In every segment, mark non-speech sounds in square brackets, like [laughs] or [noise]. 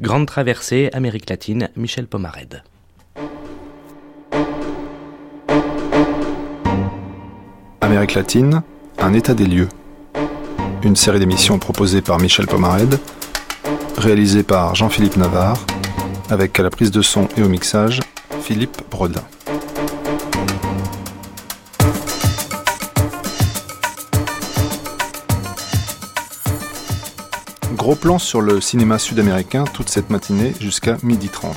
Grande traversée, Amérique latine, Michel Pomared. Amérique latine, un état des lieux. Une série d'émissions proposée par Michel Pomared, réalisée par Jean-Philippe Navarre, avec à la prise de son et au mixage, Philippe Brodin. Gros plan sur le cinéma sud-américain toute cette matinée jusqu'à 12h30.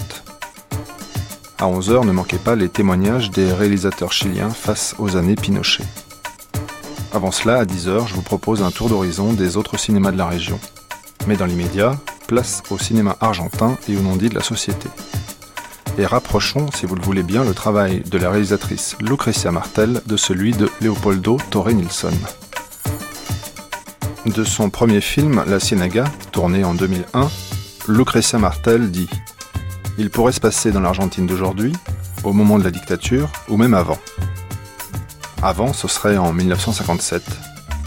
À 11h, ne manquez pas les témoignages des réalisateurs chiliens face aux années Pinochet. Avant cela, à 10h, je vous propose un tour d'horizon des autres cinémas de la région. Mais dans l'immédiat, place au cinéma argentin et au non-dit de la société. Et rapprochons, si vous le voulez bien, le travail de la réalisatrice Lucrecia Martel de celui de Leopoldo Torre Nilsson. De son premier film, La Ciénaga, tourné en 2001, Lucrecia Martel dit Il pourrait se passer dans l'Argentine d'aujourd'hui, au moment de la dictature, ou même avant. Avant, ce serait en 1957,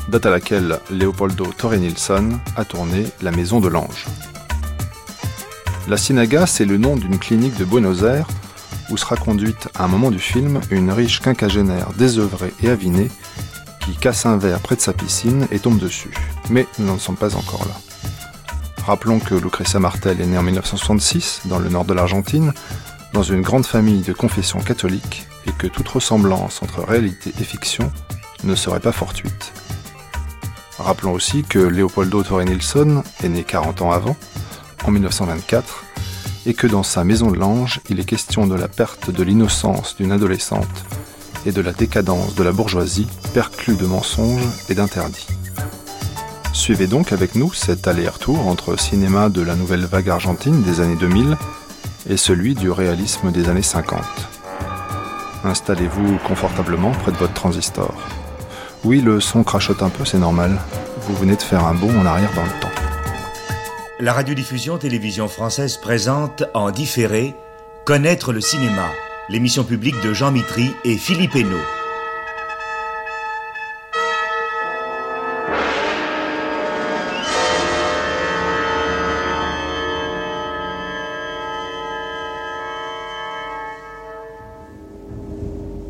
date à laquelle Leopoldo Torre Nilsson a tourné La Maison de l'Ange. La Ciénaga, c'est le nom d'une clinique de Buenos Aires où sera conduite à un moment du film une riche quinquagénaire désœuvrée et avinée qui casse un verre près de sa piscine et tombe dessus. Mais nous n'en sommes pas encore là. Rappelons que Lucrecia Martel est née en 1966 dans le nord de l'Argentine, dans une grande famille de confession catholique, et que toute ressemblance entre réalité et fiction ne serait pas fortuite. Rappelons aussi que Leopoldo Torre Nilsson est né 40 ans avant, en 1924, et que dans sa Maison de l'Ange, il est question de la perte de l'innocence d'une adolescente et de la décadence de la bourgeoisie perclue de mensonges et d'interdits. Suivez donc avec nous cet aller-retour entre cinéma de la nouvelle vague argentine des années 2000 et celui du réalisme des années 50. Installez-vous confortablement près de votre transistor. Oui, le son crachote un peu, c'est normal. Vous venez de faire un bond en arrière dans le temps. La radiodiffusion télévision française présente en différé Connaître le cinéma l'émission publique de Jean Mitry et Philippe Hainaut.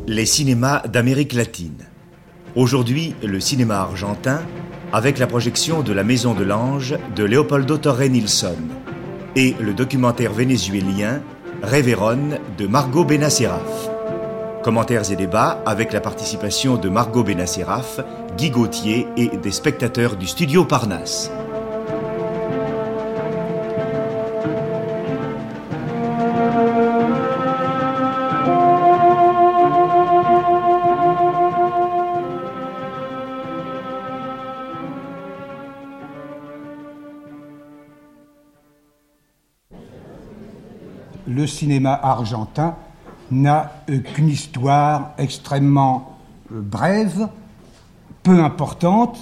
Les cinémas d'Amérique latine. Aujourd'hui, le cinéma argentin, avec la projection de La Maison de l'Ange de Leopoldo Torre Nilsson et le documentaire vénézuélien Révéronne de Margot Benasseraf. Commentaires et débats avec la participation de Margot Benasseraf, Guy Gauthier et des spectateurs du studio Parnasse. Le cinéma argentin n'a qu'une histoire extrêmement euh, brève, peu importante,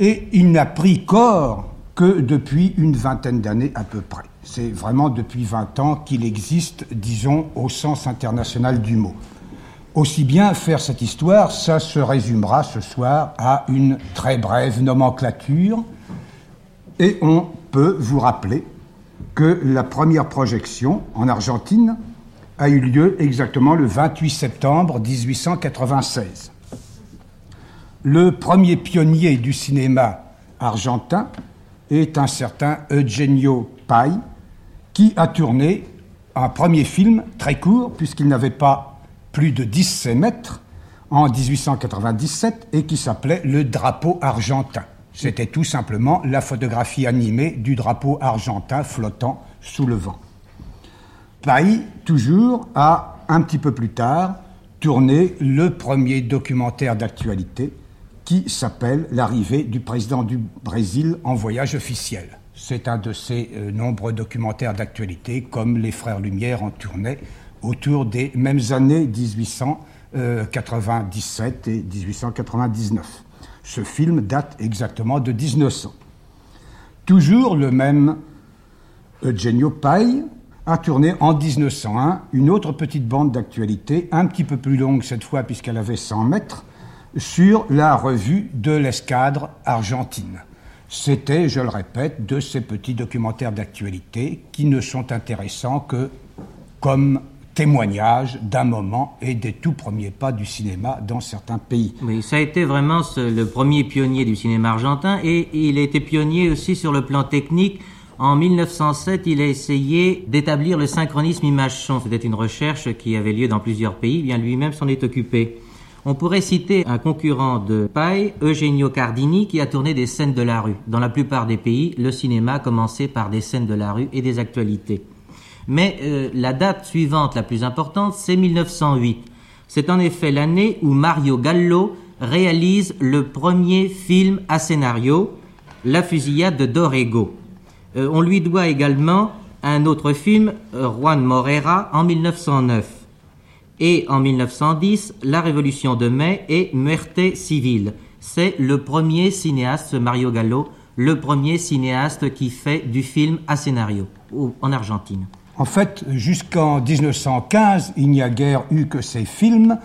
et il n'a pris corps que depuis une vingtaine d'années à peu près. C'est vraiment depuis 20 ans qu'il existe, disons, au sens international du mot. Aussi bien faire cette histoire, ça se résumera ce soir à une très brève nomenclature, et on peut vous rappeler que la première projection en Argentine a eu lieu exactement le 28 septembre 1896. Le premier pionnier du cinéma argentin est un certain Eugenio Pai, qui a tourné un premier film très court, puisqu'il n'avait pas plus de 17 mètres, en 1897, et qui s'appelait Le drapeau argentin. C'était tout simplement la photographie animée du drapeau argentin flottant sous le vent. Paille, toujours, a, un petit peu plus tard, tourné le premier documentaire d'actualité qui s'appelle L'arrivée du président du Brésil en voyage officiel. C'est un de ces euh, nombreux documentaires d'actualité, comme les Frères Lumière en tournaient autour des mêmes années 1897 et 1899. Ce film date exactement de 1900. Toujours le même Eugenio Pai a tourné en 1901 une autre petite bande d'actualité, un petit peu plus longue cette fois puisqu'elle avait 100 mètres, sur la revue de l'escadre argentine. c'était, je le répète, de ces petits documentaires d'actualité qui ne sont intéressants que comme témoignage d'un moment et des tout premiers pas du cinéma dans certains pays. Oui, ça a été vraiment le premier pionnier du cinéma argentin et il a été pionnier aussi sur le plan technique. En 1907, il a essayé d'établir le synchronisme image-son. C'était une recherche qui avait lieu dans plusieurs pays, bien lui-même s'en est occupé. On pourrait citer un concurrent de Paille, Eugenio Cardini, qui a tourné des scènes de la rue. Dans la plupart des pays, le cinéma a commencé par des scènes de la rue et des actualités. Mais euh, la date suivante la plus importante, c'est 1908. C'est en effet l'année où Mario Gallo réalise le premier film à scénario, La fusillade de Dorego. Euh, on lui doit également un autre film, Juan Morera, en 1909. Et en 1910, La Révolution de mai et Muerte Civile. C'est le premier cinéaste, Mario Gallo, le premier cinéaste qui fait du film à scénario en Argentine. En fait, jusqu'en 1915, il n'y a guère eu que ces films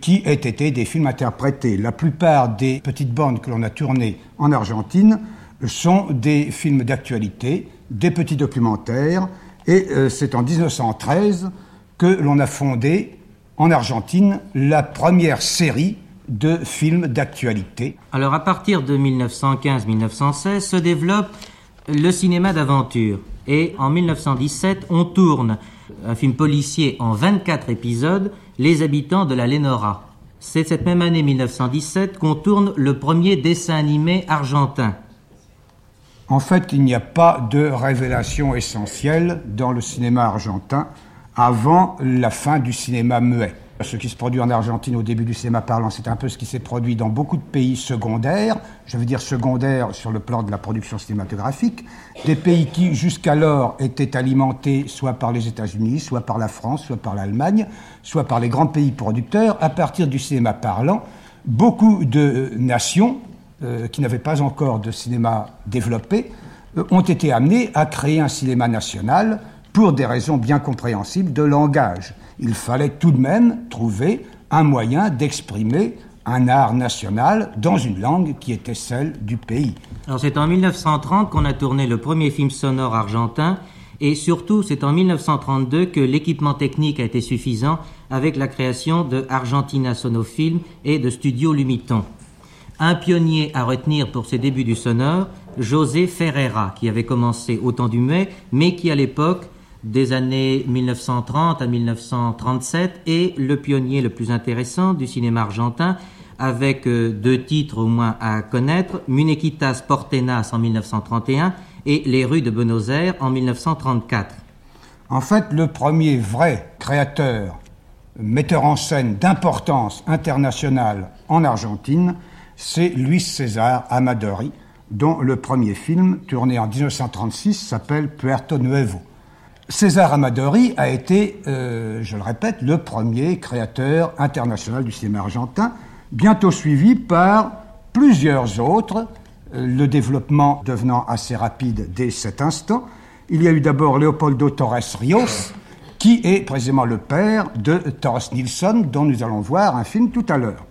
qui aient été des films interprétés. La plupart des petites bandes que l'on a tournées en Argentine sont des films d'actualité, des petits documentaires, et euh, c'est en 1913 que l'on a fondé en Argentine la première série de films d'actualité. Alors à partir de 1915-1916 se développe le cinéma d'aventure. Et en 1917, on tourne un film policier en 24 épisodes, Les habitants de la Lénora. C'est cette même année 1917 qu'on tourne le premier dessin animé argentin. En fait, il n'y a pas de révélation essentielle dans le cinéma argentin avant la fin du cinéma muet. Ce qui se produit en Argentine au début du cinéma parlant, c'est un peu ce qui s'est produit dans beaucoup de pays secondaires, je veux dire secondaires sur le plan de la production cinématographique, des pays qui jusqu'alors étaient alimentés soit par les États-Unis, soit par la France, soit par l'Allemagne, soit par les grands pays producteurs. À partir du cinéma parlant, beaucoup de nations euh, qui n'avaient pas encore de cinéma développé euh, ont été amenées à créer un cinéma national pour des raisons bien compréhensibles de langage il fallait tout de même trouver un moyen d'exprimer un art national dans une langue qui était celle du pays. Alors c'est en 1930 qu'on a tourné le premier film sonore argentin et surtout c'est en 1932 que l'équipement technique a été suffisant avec la création de Argentina Sonofilm et de Studio Lumiton. Un pionnier à retenir pour ses débuts du sonore, José Ferreira, qui avait commencé au temps du mai, mais qui à l'époque des années 1930 à 1937 et le pionnier le plus intéressant du cinéma argentin avec euh, deux titres au moins à connaître, Munequitas Portenas en 1931 et Les rues de Buenos Aires en 1934. En fait, le premier vrai créateur, metteur en scène d'importance internationale en Argentine, c'est Luis César Amadori, dont le premier film, tourné en 1936, s'appelle Puerto Nuevo. César Amadori a été, euh, je le répète, le premier créateur international du cinéma argentin, bientôt suivi par plusieurs autres, euh, le développement devenant assez rapide dès cet instant. Il y a eu d'abord Leopoldo Torres Rios, qui est précisément le père de Torres Nilsson, dont nous allons voir un film tout à l'heure.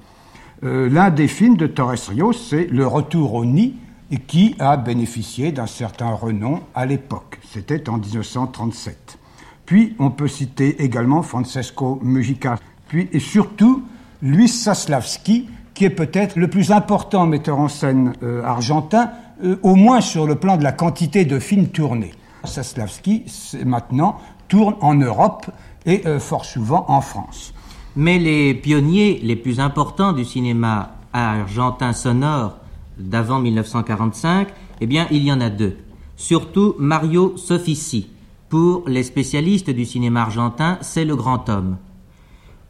Euh, l'un des films de Torres Rios, c'est Le Retour au Nid, et qui a bénéficié d'un certain renom à l'époque. C'était en 1937. Puis on peut citer également Francesco Mujica, puis et surtout Luis Saslavski, qui est peut-être le plus important metteur en scène euh, argentin, euh, au moins sur le plan de la quantité de films tournés. Saslavski, maintenant, tourne en Europe et euh, fort souvent en France. Mais les pionniers les plus importants du cinéma argentin sonore d'avant 1945, eh bien, il y en a deux. Surtout Mario Sofici. Pour les spécialistes du cinéma argentin, c'est le grand homme.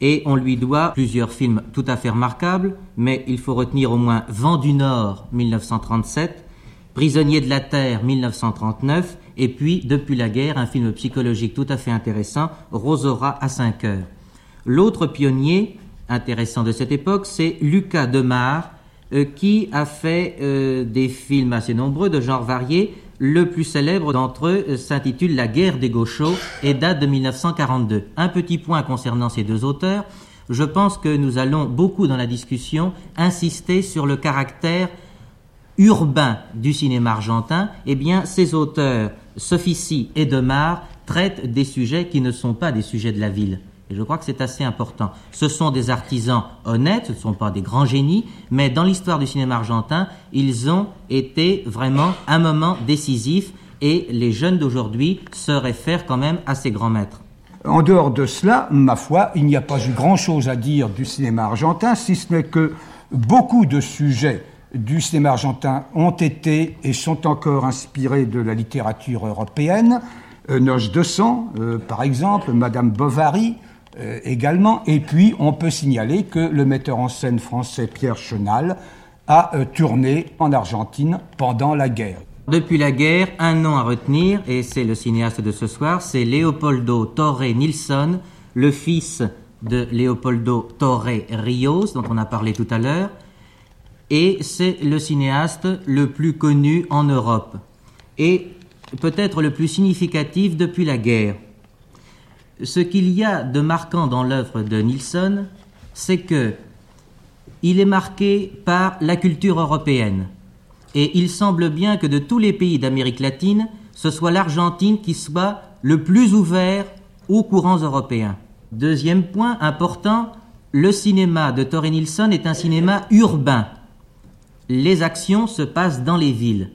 Et on lui doit plusieurs films tout à fait remarquables, mais il faut retenir au moins Vent du Nord 1937, Prisonnier de la Terre 1939, et puis Depuis la guerre, un film psychologique tout à fait intéressant, Rosora à 5 heures. L'autre pionnier intéressant de cette époque, c'est Lucas Demar, qui a fait euh, des films assez nombreux de genres variés. Le plus célèbre d'entre eux euh, s'intitule La guerre des gauchos et date de 1942. Un petit point concernant ces deux auteurs. Je pense que nous allons beaucoup dans la discussion insister sur le caractère urbain du cinéma argentin, eh bien, ces auteurs, Sofici et Demar, traitent des sujets qui ne sont pas des sujets de la ville. Et je crois que c'est assez important. Ce sont des artisans honnêtes, ce ne sont pas des grands génies, mais dans l'histoire du cinéma argentin, ils ont été vraiment un moment décisif et les jeunes d'aujourd'hui se réfèrent quand même à ces grands maîtres. En dehors de cela, ma foi, il n'y a pas eu grand-chose à dire du cinéma argentin, si ce n'est que beaucoup de sujets du cinéma argentin ont été et sont encore inspirés de la littérature européenne. Euh, Noche de sang, euh, par exemple, Madame Bovary euh, également. Et puis, on peut signaler que le metteur en scène français Pierre Chenal a tourné en Argentine pendant la guerre. Depuis la guerre, un nom à retenir, et c'est le cinéaste de ce soir, c'est Leopoldo Torre Nilsson, le fils de Leopoldo Torre Rios, dont on a parlé tout à l'heure, et c'est le cinéaste le plus connu en Europe, et peut-être le plus significatif depuis la guerre. Ce qu'il y a de marquant dans l'œuvre de Nilsson, c'est que il est marqué par la culture européenne. Et il semble bien que de tous les pays d'Amérique latine, ce soit l'Argentine qui soit le plus ouvert aux courants européens. Deuxième point important, le cinéma de Torre Nilsson est un cinéma urbain. Les actions se passent dans les villes.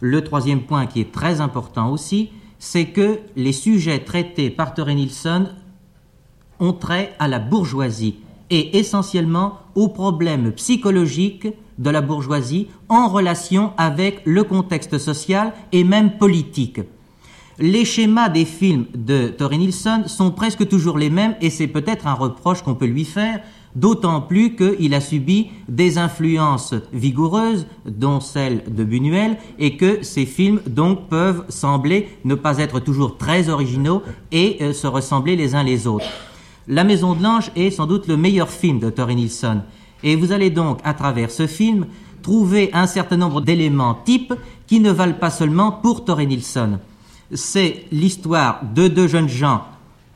Le troisième point qui est très important aussi, c'est que les sujets traités par Torre Nilsson ont trait à la bourgeoisie et essentiellement aux problèmes psychologiques de la bourgeoisie en relation avec le contexte social et même politique. Les schémas des films de Torre Nilsson sont presque toujours les mêmes et c'est peut-être un reproche qu'on peut lui faire, d'autant plus qu'il a subi des influences vigoureuses, dont celle de Buñuel, et que ces films donc peuvent sembler ne pas être toujours très originaux et euh, se ressembler les uns les autres. La Maison de l'Ange est sans doute le meilleur film de Torre Nilsson. Et vous allez donc, à travers ce film, trouver un certain nombre d'éléments types qui ne valent pas seulement pour Torre Nilsson. C'est l'histoire de deux jeunes gens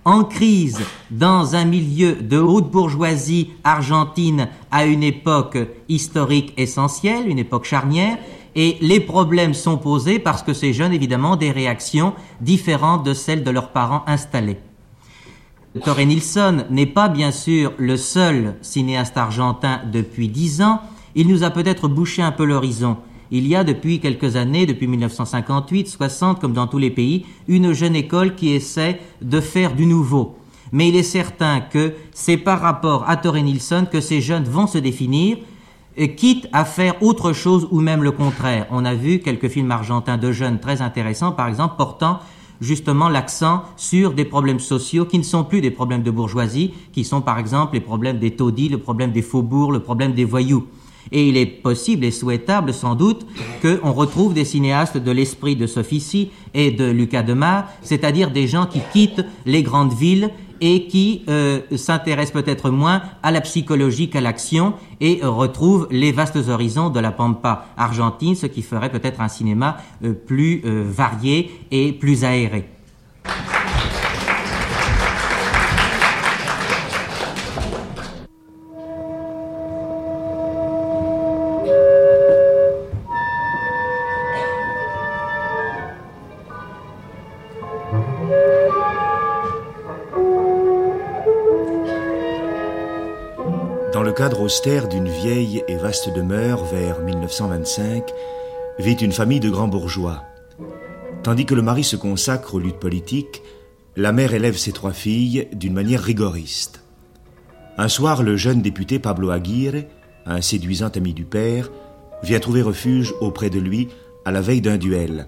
en crise dans un milieu de haute bourgeoisie argentine à une époque historique essentielle, une époque charnière, et les problèmes sont posés parce que ces jeunes, évidemment, ont des réactions différentes de celles de leurs parents installés. Torre Nilsson n'est pas bien sûr le seul cinéaste argentin depuis dix ans. Il nous a peut-être bouché un peu l'horizon. Il y a depuis quelques années, depuis 1958, 60, comme dans tous les pays, une jeune école qui essaie de faire du nouveau. Mais il est certain que c'est par rapport à Torre Nilsson que ces jeunes vont se définir, quitte à faire autre chose ou même le contraire. On a vu quelques films argentins de jeunes très intéressants, par exemple, portant justement l'accent sur des problèmes sociaux qui ne sont plus des problèmes de bourgeoisie, qui sont par exemple les problèmes des taudis, le problème des faubourgs, le problème des voyous. Et il est possible et souhaitable sans doute qu'on retrouve des cinéastes de l'esprit de Sofici et de Lucas Demar, c'est-à-dire des gens qui quittent les grandes villes et qui euh, s'intéressent peut-être moins à la psychologie qu'à l'action et retrouvent les vastes horizons de la pampa argentine, ce qui ferait peut-être un cinéma euh, plus euh, varié et plus aéré. Cadre austère d'une vieille et vaste demeure vers 1925, vit une famille de grands bourgeois. Tandis que le mari se consacre aux luttes politiques, la mère élève ses trois filles d'une manière rigoriste. Un soir, le jeune député Pablo Aguirre, un séduisant ami du père, vient trouver refuge auprès de lui à la veille d'un duel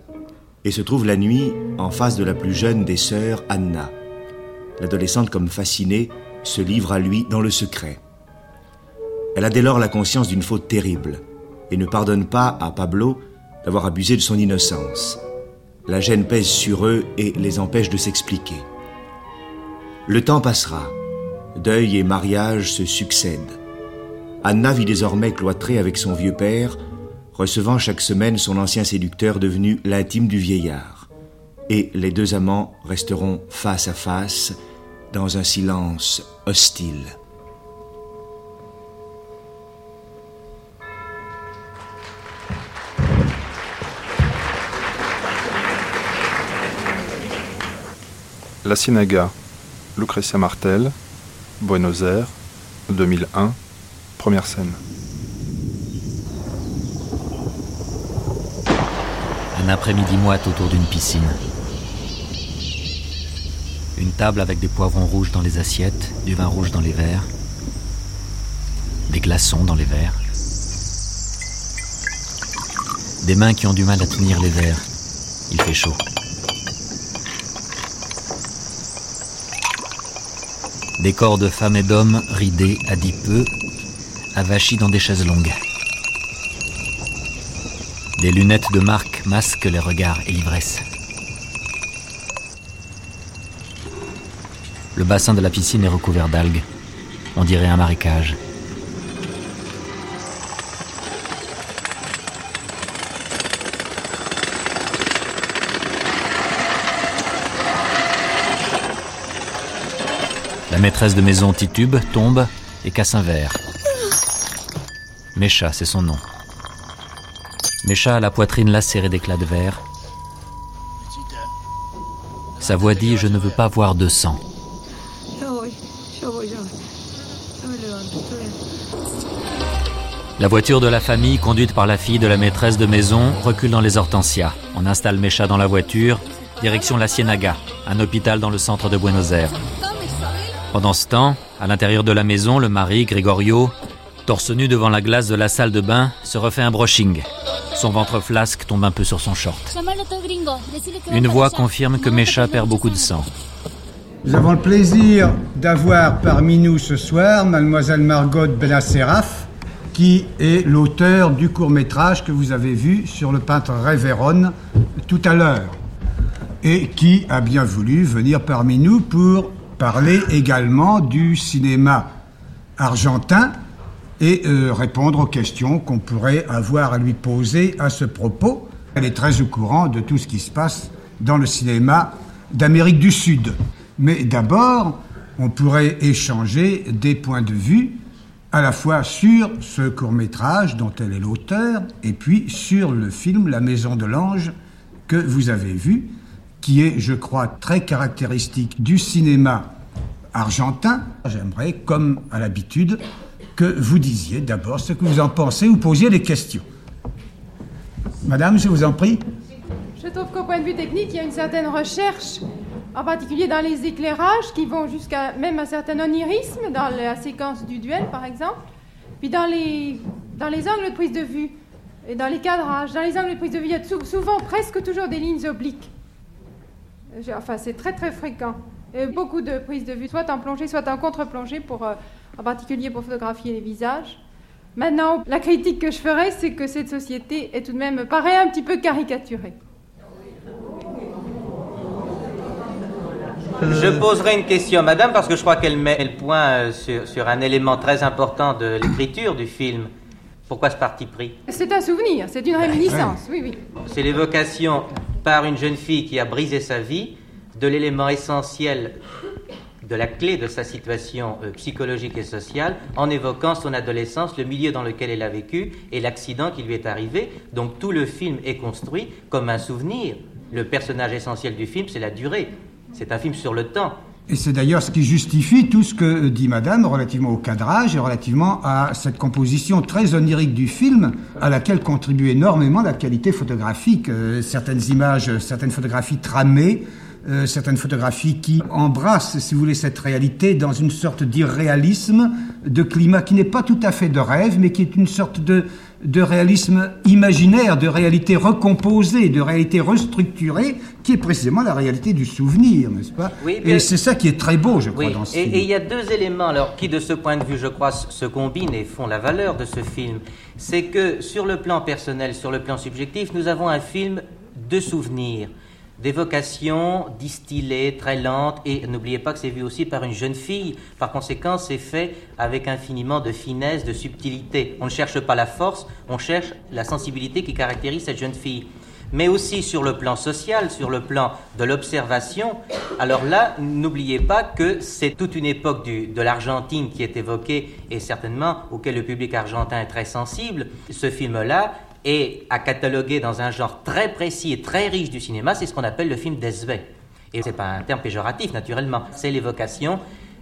et se trouve la nuit en face de la plus jeune des sœurs, Anna. L'adolescente, comme fascinée, se livre à lui dans le secret. Elle a dès lors la conscience d'une faute terrible et ne pardonne pas à Pablo d'avoir abusé de son innocence. La gêne pèse sur eux et les empêche de s'expliquer. Le temps passera. Deuil et mariage se succèdent. Anna vit désormais cloîtrée avec son vieux père, recevant chaque semaine son ancien séducteur devenu l'intime du vieillard. Et les deux amants resteront face à face dans un silence hostile. La Ciénaga, Lucrecia Martel, Buenos Aires, 2001, première scène. Un après-midi moite autour d'une piscine. Une table avec des poivrons rouges dans les assiettes, du vin rouge dans les verres, des glaçons dans les verres. Des mains qui ont du mal à tenir les verres. Il fait chaud. Des corps de femmes et d'hommes ridés, adipeux, avachis dans des chaises longues. Des lunettes de marque masquent les regards et l'ivresse. Le bassin de la piscine est recouvert d'algues. On dirait un marécage. Maîtresse de maison titube, tombe et casse un verre. Mécha, c'est son nom. Mécha a la poitrine lacérée d'éclats de verre. Sa voix dit Je ne veux pas voir de sang. La voiture de la famille, conduite par la fille de la maîtresse de maison, recule dans les hortensias. On installe Mécha dans la voiture, direction la Ciénaga, un hôpital dans le centre de Buenos Aires. Pendant ce temps, à l'intérieur de la maison, le mari, Gregorio, torse nu devant la glace de la salle de bain, se refait un brushing. Son ventre flasque tombe un peu sur son short. Une voix confirme que Mécha perd beaucoup de sang. Nous avons le plaisir d'avoir parmi nous ce soir mademoiselle Margot Benacerraf, qui est l'auteur du court-métrage que vous avez vu sur le peintre Révéron tout à l'heure, et qui a bien voulu venir parmi nous pour parler également du cinéma argentin et euh, répondre aux questions qu'on pourrait avoir à lui poser à ce propos. Elle est très au courant de tout ce qui se passe dans le cinéma d'Amérique du Sud. Mais d'abord, on pourrait échanger des points de vue à la fois sur ce court métrage dont elle est l'auteur et puis sur le film La Maison de l'Ange que vous avez vu qui est, je crois, très caractéristique du cinéma argentin. J'aimerais, comme à l'habitude, que vous disiez d'abord ce que vous en pensez ou posiez des questions. Madame, je vous en prie. Je trouve qu'au point de vue technique, il y a une certaine recherche, en particulier dans les éclairages, qui vont jusqu'à même un certain onirisme, dans la séquence du duel, par exemple, puis dans les, dans les angles de prise de vue, et dans les cadrages. Dans les angles de prise de vue, il y a souvent, presque toujours des lignes obliques. Enfin, c'est très très fréquent. Et beaucoup de prises de vue, soit en plongée, soit en contre-plongée, pour, euh, en particulier pour photographier les visages. Maintenant, la critique que je ferais, c'est que cette société est tout de même, paraît un petit peu caricaturée. Je poserai une question, madame, parce que je crois qu'elle met le point euh, sur, sur un élément très important de l'écriture du film. Pourquoi ce parti pris? C'est un souvenir, c'est une réminiscence, oui, oui. C'est l'évocation par une jeune fille qui a brisé sa vie de l'élément essentiel de la clé de sa situation euh, psychologique et sociale en évoquant son adolescence, le milieu dans lequel elle a vécu et l'accident qui lui est arrivé. Donc tout le film est construit comme un souvenir. Le personnage essentiel du film, c'est la durée. C'est un film sur le temps. Et c'est d'ailleurs ce qui justifie tout ce que dit Madame relativement au cadrage et relativement à cette composition très onirique du film, à laquelle contribue énormément la qualité photographique. Euh, certaines images, certaines photographies tramées, euh, certaines photographies qui embrassent, si vous voulez, cette réalité dans une sorte d'irréalisme, de climat qui n'est pas tout à fait de rêve, mais qui est une sorte de, de réalisme imaginaire, de réalité recomposée, de réalité restructurée, qui est précisément la réalité du souvenir, n'est-ce pas Oui, Et c'est ça qui est très beau, je crois, dans ce et film. et il y a deux éléments alors qui, de ce point de vue, je crois, se combinent et font la valeur de ce film. C'est que sur le plan personnel, sur le plan subjectif, nous avons un film de souvenirs, d'évocations distillées, très lentes, et n'oubliez pas que c'est vu aussi par une jeune fille. Par conséquent, c'est fait avec infiniment de finesse, de subtilité. On ne cherche pas la force, on cherche la sensibilité qui caractérise cette jeune fille mais aussi sur le plan social, sur le plan de l'observation. Alors là, n'oubliez pas que c'est toute une époque de l'Argentine qui est évoquée et certainement auquel le public argentin est très sensible. Ce film-là est à cataloguer dans un genre très précis et très riche du cinéma, c'est ce qu'on appelle le film d'Esvé. Et ce n'est pas un terme péjoratif, naturellement. C'est l'évocation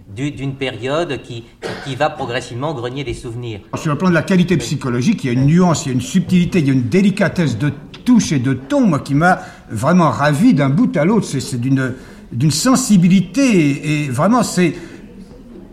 d'une période qui, qui va progressivement grenier des souvenirs. Sur le plan de la qualité psychologique, il y a une nuance, il y a une subtilité, il y a une délicatesse de touche et de ton, moi, qui m'a vraiment ravi d'un bout à l'autre. C'est d'une, d'une sensibilité, et, vraiment, c'est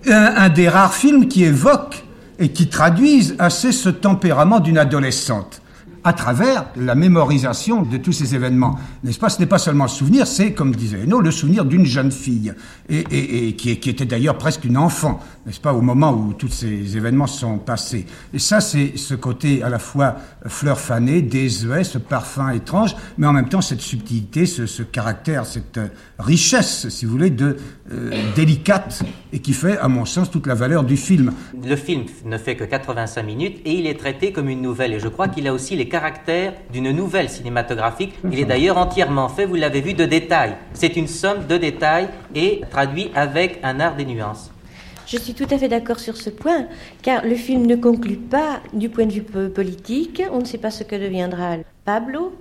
un, un des rares films qui évoque et qui traduisent assez ce tempérament d'une adolescente à travers la mémorisation de tous ces événements. N'est-ce pas? Ce n'est pas seulement le souvenir, c'est, comme disait Eno, le souvenir d'une jeune fille, et, qui, était d'ailleurs presque une enfant, n'est-ce pas, au moment où tous ces événements sont passés. Et ça, c'est ce côté à la fois fleur fanée, désuet, ce parfum étrange, mais en même temps cette subtilité, ce, caractère, cette richesse, si vous voulez, de euh, délicate, et qui fait, à mon sens, toute la valeur du film. Le film ne fait que 85 minutes, et il est traité comme une nouvelle, et je crois qu'il a aussi les caractère d'une nouvelle cinématographique. Il est d'ailleurs entièrement fait, vous l'avez vu, de détails. C'est une somme de détails et traduit avec un art des nuances. Je suis tout à fait d'accord sur ce point, car le film ne conclut pas du point de vue politique. On ne sait pas ce que deviendra Pablo.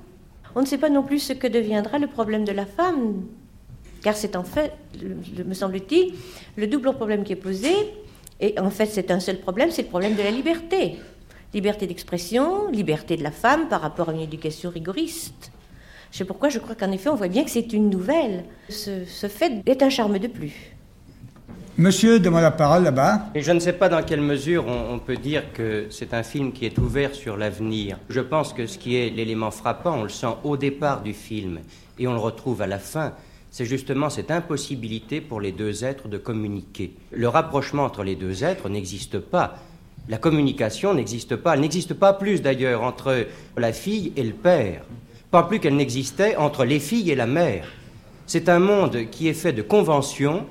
On ne sait pas non plus ce que deviendra le problème de la femme, car c'est en fait, me semble-t-il, le double problème qui est posé. Et en fait, c'est un seul problème, c'est le problème de la liberté. Liberté d'expression, liberté de la femme par rapport à une éducation rigoriste. Je sais pourquoi je crois qu'en effet, on voit bien que c'est une nouvelle. Ce, fait est un charme de plus. Monsieur demande la parole là-bas. Je ne sais pas dans quelle mesure on, peut dire que c'est un film qui est ouvert sur l'avenir. Je pense que ce qui est l'élément frappant, on le sent au départ du film et on le retrouve à la fin, c'est justement cette impossibilité pour les deux êtres de communiquer. Le rapprochement entre les deux êtres n'existe pas. La communication n'existe pas. Elle n'existe pas plus d'ailleurs entre la fille et le père. Pas plus qu'elle n'existait entre les filles et la mère. C'est un monde qui est fait de conventions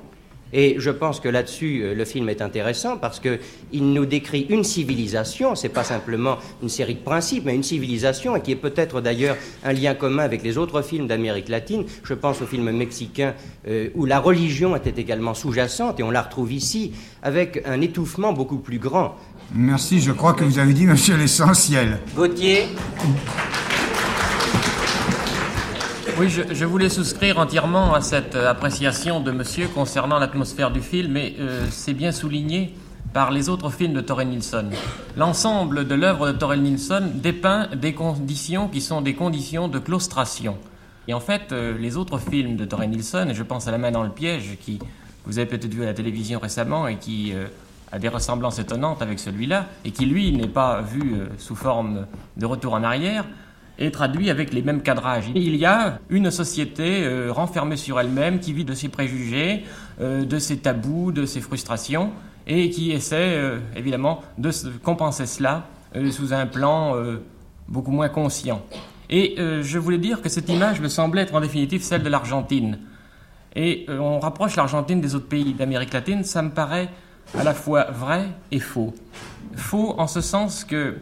et je pense que là-dessus, euh, le film est intéressant parce qu'il nous décrit une civilisation, c'est pas simplement une série de principes, mais une civilisation, et qui est peut-être d'ailleurs un lien commun avec les autres films d'Amérique latine. Je pense au film mexicain euh, où la religion était également sous-jacente, et on la retrouve ici, avec un étouffement beaucoup plus grand. Merci, je crois que vous avez dit, monsieur, l'essentiel. Gauthier Oui, je, voulais souscrire entièrement à cette appréciation de monsieur concernant l'atmosphère du film, et euh, c'est bien souligné par les autres films de Torre Nilsson. L'ensemble de l'œuvre de Torre Nilsson dépeint des conditions qui sont des conditions de claustration. Et en fait, euh, les autres films de Torre Nilsson, et je pense à La main dans le piège, qui vous avez peut-être vu à la télévision récemment et qui euh, a des ressemblances étonnantes avec celui-là, et qui, lui, n'est pas vu euh, sous forme de retour en arrière, est traduit avec les mêmes cadrages. Il y a une société euh, renfermée sur elle-même qui vit de ses préjugés, euh, de ses tabous, de ses frustrations, et qui essaie évidemment de compenser cela sous un plan beaucoup moins conscient. Et je voulais dire que cette image me semble être en définitive celle de l'Argentine. Et on rapproche l'Argentine des autres pays d'Amérique latine, ça me paraît à la fois vrai et faux. Faux en ce sens que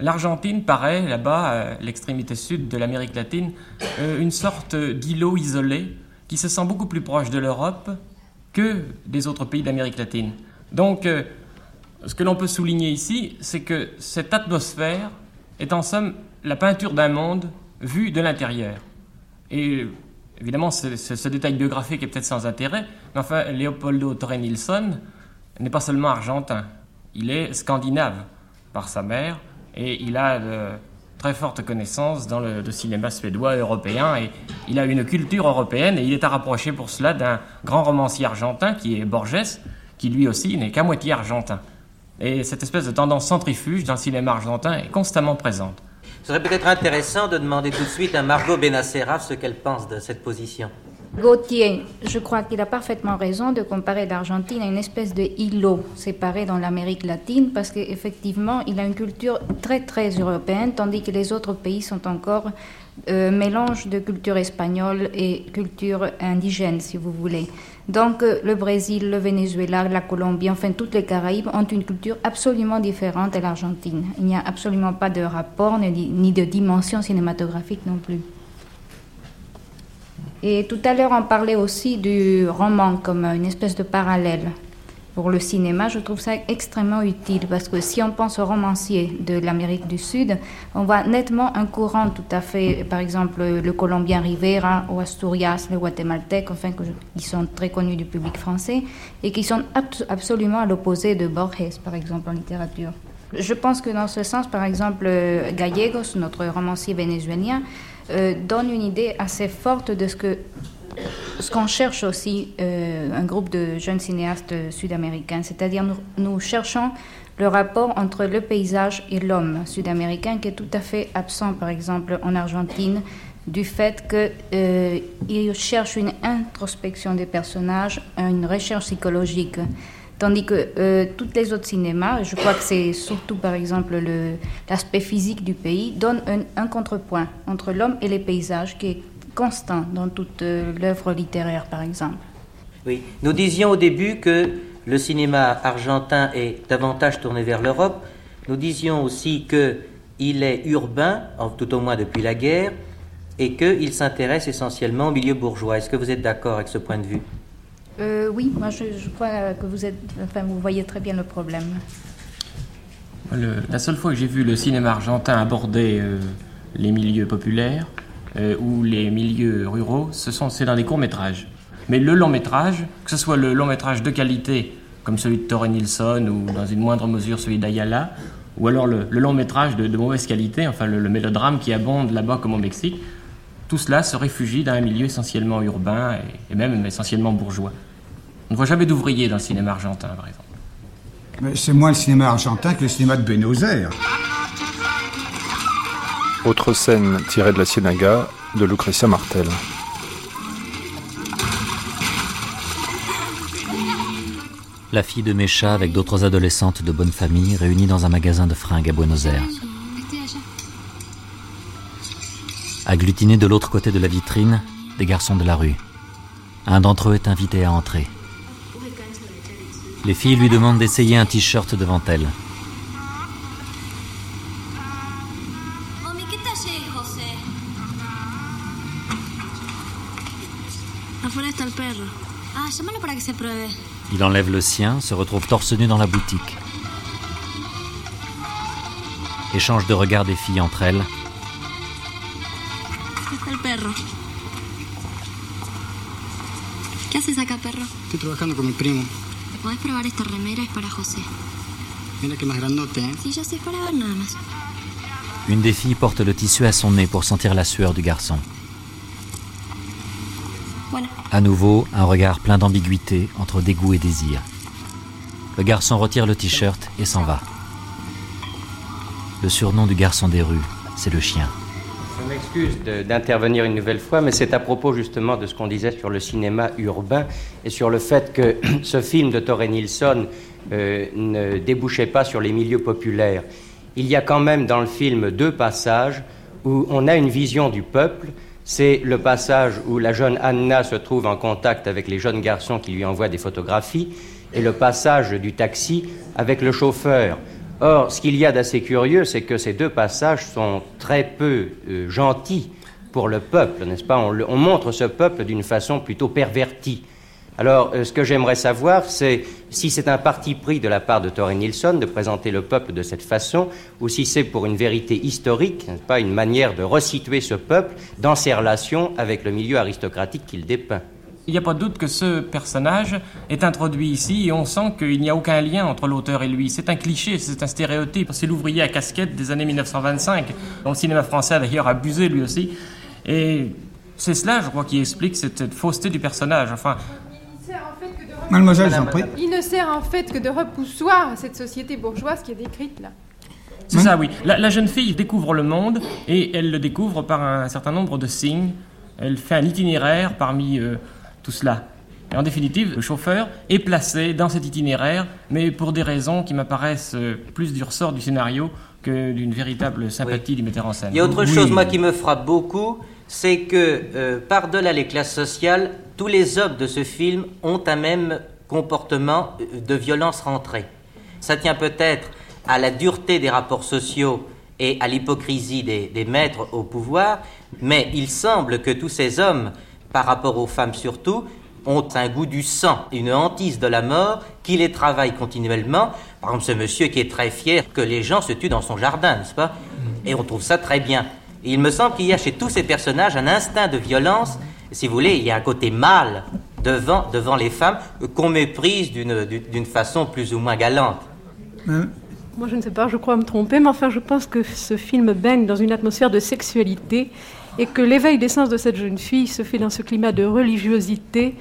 l'Argentine paraît, là-bas, à l'extrémité sud de l'Amérique latine, euh, une sorte d'îlot isolé qui se sent beaucoup plus proche de l'Europe que des autres pays d'Amérique latine. Donc, euh, ce que l'on peut souligner ici, c'est que cette atmosphère est en somme la peinture d'un monde vu de l'intérieur. Et évidemment, ce, détail biographique est peut-être sans intérêt, mais enfin, Leopoldo Torre Nilsson, n'est pas seulement argentin, il est scandinave par sa mère et il a de très fortes connaissances dans le, cinéma suédois et européen et il a une culture européenne et il est à rapprocher pour cela d'un grand romancier argentin qui est Borges, qui lui aussi n'est qu'à moitié argentin. Et cette espèce de tendance centrifuge dans le cinéma argentin est constamment présente. Ce serait peut-être intéressant de demander tout de suite à Margot Benacerraf ce qu'elle pense de cette position. Gauthier, je crois qu'il a parfaitement raison de comparer l'Argentine à une espèce de îlot séparé dans l'Amérique latine parce qu'effectivement, il a une culture très très européenne tandis que les autres pays sont encore euh, mélange de culture espagnole et culture indigène, si vous voulez. Donc euh, le Brésil, le Venezuela, la Colombie, enfin toutes les Caraïbes ont une culture absolument différente de l'Argentine. Il n'y a absolument pas de rapport ni de dimension cinématographique non plus. Et tout à l'heure, on parlait aussi du roman comme une espèce de parallèle. pour le cinéma, je trouve ça extrêmement utile parce que si on pense aux romanciers de l'Amérique du Sud, on voit nettement un courant tout à fait, par exemple le Colombien Rivera ou Asturias, le Guatémaltèque, enfin, qui sont très connus du public français et qui sont absolument à l'opposé de Borges, par exemple, en littérature. Je pense que dans ce sens, par exemple, Gallegos, notre romancier vénézuélien, euh, donne une idée assez forte de ce que ce qu'on cherche aussi, euh, un groupe de jeunes cinéastes sud-américains, c'est-à-dire nous, nous, cherchons le rapport entre le paysage et l'homme sud-américain qui est tout à fait absent, par exemple, en Argentine, du fait qu'ils euh, cherchent une introspection des personnages, une recherche psychologique. Tandis que euh, tous les autres cinémas, je crois que c'est surtout par exemple l'aspect physique du pays, donnent un, un contrepoint entre l'homme et les paysages qui est constant dans toute euh, l'œuvre littéraire, par exemple. Oui, nous disions au début que le cinéma argentin est davantage tourné vers l'Europe. Nous disions aussi qu'il est urbain, tout au moins depuis la guerre, et qu'il s'intéresse essentiellement au milieu bourgeois. Est-ce que vous êtes d'accord avec ce point de vue? Euh, Oui, moi je, crois que vous, êtes, enfin, vous voyez très bien le problème. la seule fois que j'ai vu le cinéma argentin aborder euh, les milieux populaires, euh, ou les milieux ruraux, ce sont, c'est dans des courts-métrages. Mais le long-métrage, que ce soit le long-métrage de qualité, comme celui de Torre Nilsson, ou dans une moindre mesure celui d'Ayala, ou alors le, long-métrage de, mauvaise qualité, enfin le, mélodrame qui abonde là-bas comme au Mexique, tout cela se réfugie dans un milieu essentiellement urbain et, même essentiellement bourgeois. On ne voit jamais d'ouvriers dans le cinéma argentin, par exemple. Mais c'est moins le cinéma argentin que le cinéma de Buenos Aires. Autre scène tirée de la Ciénaga de Lucretia Martel. La fille de Mecha avec d'autres adolescentes de bonne famille réunies dans un magasin de fringues à Buenos Aires. Agglutinés de l'autre côté de la vitrine, des garçons de la rue. Un d'entre eux est invité à entrer. Les filles lui demandent d'essayer un t-shirt devant elles. Ah, Il enlève le sien, se retrouve torse nu dans la boutique. Échange de regards des filles entre elles. El perro. ¿Qué haces acá, perro? Estoy trabajando con mi primo. ¿Te podés probar esta remera? Es para José. Mira que más grandote, ¿eh? Sí, ya sé, para ver nada más. Une des filles porte le tissu à son nez pour sentir la sueur du garçon. À nouveau, un regard plein d'ambiguïté entre dégoût et désir. Le garçon retire le t-shirt et s'en va. Le surnom du garçon des rues, c'est le chien. M'excuse d'intervenir une nouvelle fois, mais c'est à propos justement de ce qu'on disait sur le cinéma urbain et sur le fait que [clears throat] ce film de Torre Nilsson euh, ne débouchait pas sur les milieux populaires. Il y a quand même dans le film deux passages où on a une vision du peuple c'est le passage où la jeune Anna se trouve en contact avec les jeunes garçons qui lui envoient des photographies et le passage du taxi avec le chauffeur. Or, ce qu'il y a d'assez curieux, c'est que ces deux passages sont très peu euh, gentils pour le peuple, n'est-ce pas? On montre ce peuple d'une façon plutôt pervertie. Alors, euh, ce que j'aimerais savoir, c'est si c'est un parti pris de la part de Torre Nilsson de présenter le peuple de cette façon, ou si c'est pour une vérité historique, pas? Une manière de resituer ce peuple dans ses relations avec le milieu aristocratique qu'il dépeint. Il n'y a pas de doute que ce personnage est introduit ici et on sent qu'il n'y a aucun lien entre l'auteur et lui. C'est un cliché, c'est un stéréotype. C'est l'ouvrier à casquette des années 1925, dont le cinéma français a d'ailleurs abusé lui aussi. Et c'est cela, je crois, qui explique cette fausseté du personnage. Enfin, Mademoiselle, Il ne sert en fait que de repoussoir à cette société bourgeoise qui est décrite là. C'est ça, oui. La, jeune fille découvre le monde et elle le découvre par un certain nombre de signes. Elle fait un itinéraire parmi euh, tout cela. Et en définitive, le chauffeur est placé dans cet itinéraire, mais pour des raisons qui m'apparaissent euh, plus du ressort du scénario que d'une véritable sympathie du metteur en scène. Il y a autre chose, moi, qui me frappe beaucoup, c'est que, euh, par-delà les classes sociales, tous les hommes de ce film ont un même comportement euh, de violence rentrée. Ça tient peut-être à la dureté des rapports sociaux et à l'hypocrisie des, maîtres au pouvoir, mais il semble que tous ces hommes, par rapport aux femmes surtout, ont un goût du sang, une hantise de la mort qui les travaille continuellement. Par exemple, ce monsieur qui est très fier que les gens se tuent dans son jardin, n'est-ce pas? Et on trouve ça très bien. Et il me semble qu'il y a chez tous ces personnages un instinct de violence. Si vous voulez, il y a un côté mâle devant, devant les femmes qu'on méprise d'une d'une façon plus ou moins galante. Moi, je ne sais pas, je crois me tromper, mais enfin, je pense que ce film baigne dans une atmosphère de sexualité et que l'éveil des sens de cette jeune fille se fait dans ce climat de religiosité.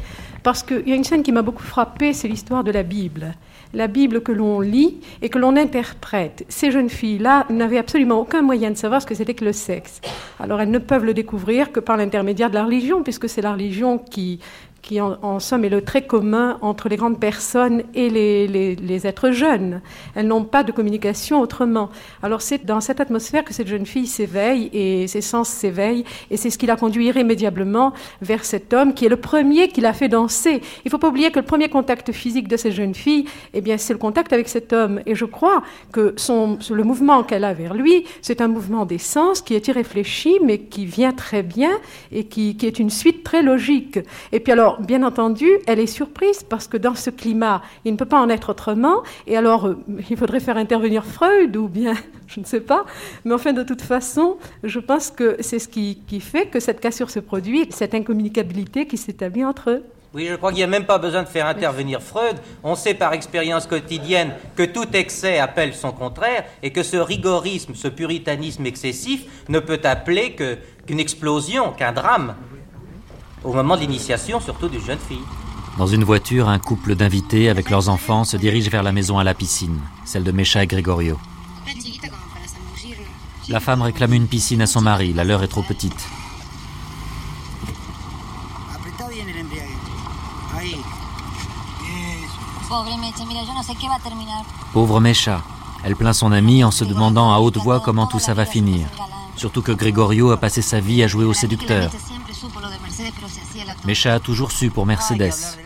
Parce qu'il y a une scène qui m'a beaucoup frappée, c'est l'histoire de la Bible. La Bible que l'on lit et que l'on interprète. Ces jeunes filles-là n'avaient absolument aucun moyen de savoir ce que c'était que le sexe. Alors elles ne peuvent le découvrir que par l'intermédiaire de la religion, puisque c'est la religion qui qui en, somme est le trait commun entre les grandes personnes et les, les, êtres jeunes. Elles n'ont pas de communication autrement. Alors c'est dans cette atmosphère que cette jeune fille s'éveille et ses sens s'éveillent et c'est ce qui la conduit irrémédiablement vers cet homme qui est le premier qui l'a fait danser. Il ne faut pas oublier que le premier contact physique de cette jeune fille, eh bien c'est le contact avec cet homme. Et je crois que son, le mouvement qu'elle a vers lui, c'est un mouvement des sens qui est irréfléchi mais qui vient très bien et qui, qui est une suite très logique. Et puis alors bien entendu, elle est surprise parce que dans ce climat, il ne peut pas en être autrement. Et alors, euh, il faudrait faire intervenir Freud ou bien, [laughs] je ne sais pas. Mais enfin, de toute façon, je pense que c'est ce qui, fait que cette cassure se produit, cette incommunicabilité qui s'établit entre eux. Oui, je crois qu'il n'y a même pas besoin de faire intervenir Freud. On sait par expérience quotidienne que tout excès appelle son contraire et que ce rigorisme, ce puritanisme excessif ne peut appeler qu'une explosion, qu'un drame au moment de l'initiation surtout d'une jeune fille. Dans une voiture, un couple d'invités avec leurs enfants se dirige vers la maison à la piscine, celle de Mecha et Gregorio. La femme réclame une piscine à son mari, la leur est trop petite. Pauvre Mecha, elle plaint son ami en se demandant à haute voix comment tout ça va finir. Surtout que Gregorio a passé sa vie à jouer au séducteur. Mecha a toujours su pour Mercedes.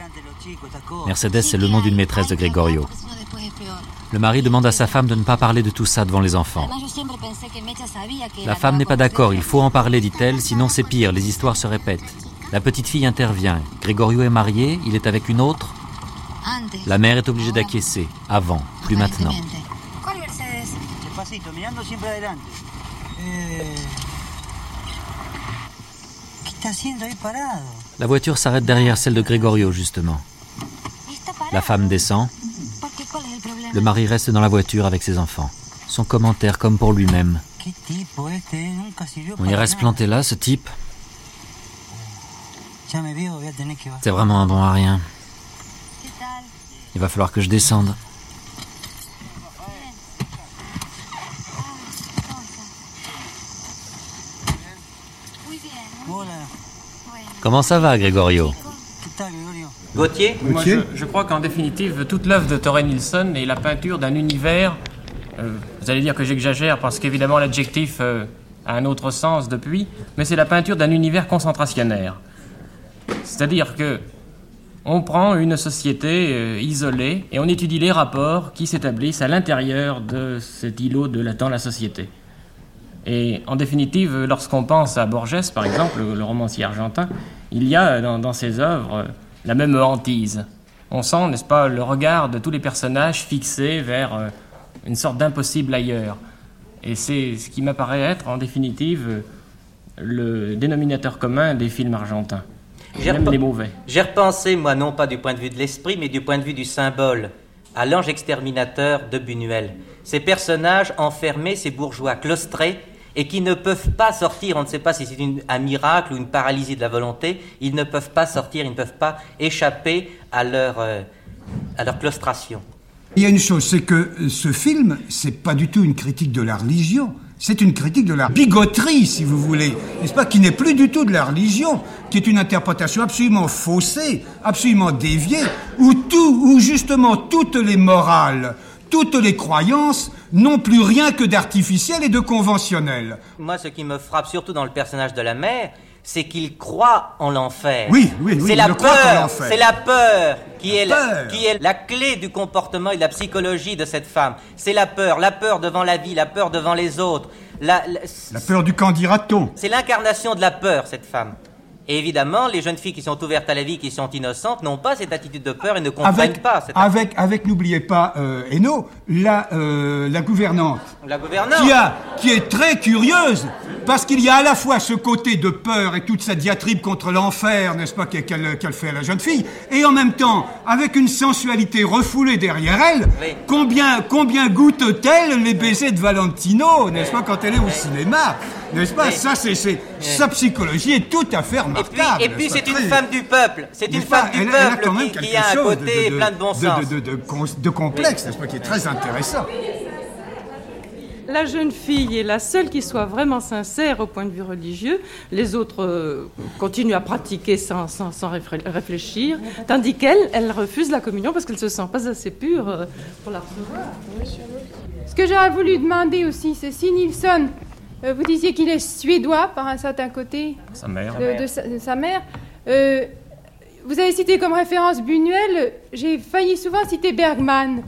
Mercedes, c'est le nom d'une maîtresse de Gregorio. Le mari demande à sa femme de ne pas parler de tout ça devant les enfants. La femme n'est pas d'accord, il faut en parler, dit-elle, sinon c'est pire, les histoires se répètent. La petite fille intervient. Gregorio est marié, il est avec une autre. La mère est obligée d'acquiescer, avant, plus maintenant. La voiture s'arrête derrière celle de Gregorio, justement. La femme descend. Le mari reste dans la voiture avec ses enfants. Son commentaire comme pour lui-même. On y reste planté là, ce type. C'est vraiment un bon à rien. Il va falloir que je descende. Comment ça va, Gregorio Gauthier, Moi, je, crois qu'en définitive, toute l'œuvre de Torren Nilsson est la peinture d'un univers. Euh, vous allez dire que j'exagère parce qu'évidemment l'adjectif euh, a un autre sens depuis, mais c'est la peinture d'un univers concentrationnaire. C'est-à-dire que on prend une société euh, isolée et on étudie les rapports qui s'établissent à l'intérieur de cet îlot de la, dans la société. Et en définitive, lorsqu'on pense à Borges, par exemple, le, romancier argentin, il y a dans, ses œuvres la même hantise. On sent, n'est-ce pas, le regard de tous les personnages fixés vers euh, une sorte d'impossible ailleurs. Et c'est ce qui m'apparaît être, en définitive, le dénominateur commun des films argentins. Même les mauvais. J'ai repensé, moi, non pas du point de vue de l'esprit, mais du point de vue du symbole, à l'ange exterminateur de Buñuel. Ces personnages enfermés, ces bourgeois claustrés, et qui ne peuvent pas sortir, on ne sait pas si c'est un miracle ou une paralysie de la volonté, ils ne peuvent pas sortir, ils ne peuvent pas échapper à leur, euh, à leur claustration. Il y a une chose, c'est que euh, ce film, c'est pas du tout une critique de la religion, c'est une critique de la bigoterie, si vous voulez, n'est-ce pas, qui n'est plus du tout de la religion, qui est une interprétation absolument faussée, absolument déviée, où tout, où justement toutes les morales, toutes les croyances n'ont plus rien que d'artificiel et de conventionnel. Moi, ce qui me frappe surtout dans le personnage de la mère, c'est qu'il croit en l'enfer. Oui, oui, oui. C'est la peur. C'est la peur qui est La, qui est la clé du comportement et de la psychologie de cette femme. C'est la peur, la peur devant la vie, la peur devant les autres. La, la peur du camp dira-t-on C'est l'incarnation de la peur, cette femme. Et évidemment, les jeunes filles qui sont ouvertes à la vie, qui sont innocentes, n'ont pas cette attitude de peur et ne comprennent Avec, pas cette avec, avec n'oubliez pas, euh, Eno, la, euh, la gouvernante, La gouvernante. qui, a, qui est très curieuse, parce qu'il y a à la fois ce côté de peur et toute cette diatribe contre l'enfer, n'est-ce pas, qu'elle fait à la jeune fille, et en même temps, avec une sensualité refoulée derrière elle, Oui. combien, combien goûte-t-elle les baisers de Valentino, n'est-ce pas, quand elle est au cinéma N'est-ce pas. Ça, c'est, sa psychologie est tout à fait remarquable. et puis c'est une très- femme du peuple. C'est une femme du elle, elle a peuple quand même qui, a un chose côté de, de- plein de bon sens. de, de, de, cons- de complexe, n'est-ce pas, qui est très intéressant. La jeune fille est la seule qui soit vraiment sincère au point de vue religieux. Les autres euh, continuent à pratiquer sans, sans, réfléchir, tandis qu'elle, elle refuse la communion parce qu'elle se sent pas assez pure euh, pour la recevoir. Ce que j'aurais voulu demander aussi, c'est si Nilsson, euh, vous disiez qu'il est suédois par un certain côté Sa mère. de, de sa, de sa mère. Euh, vous avez cité comme référence Buñuel, j'ai failli souvent citer Bergman.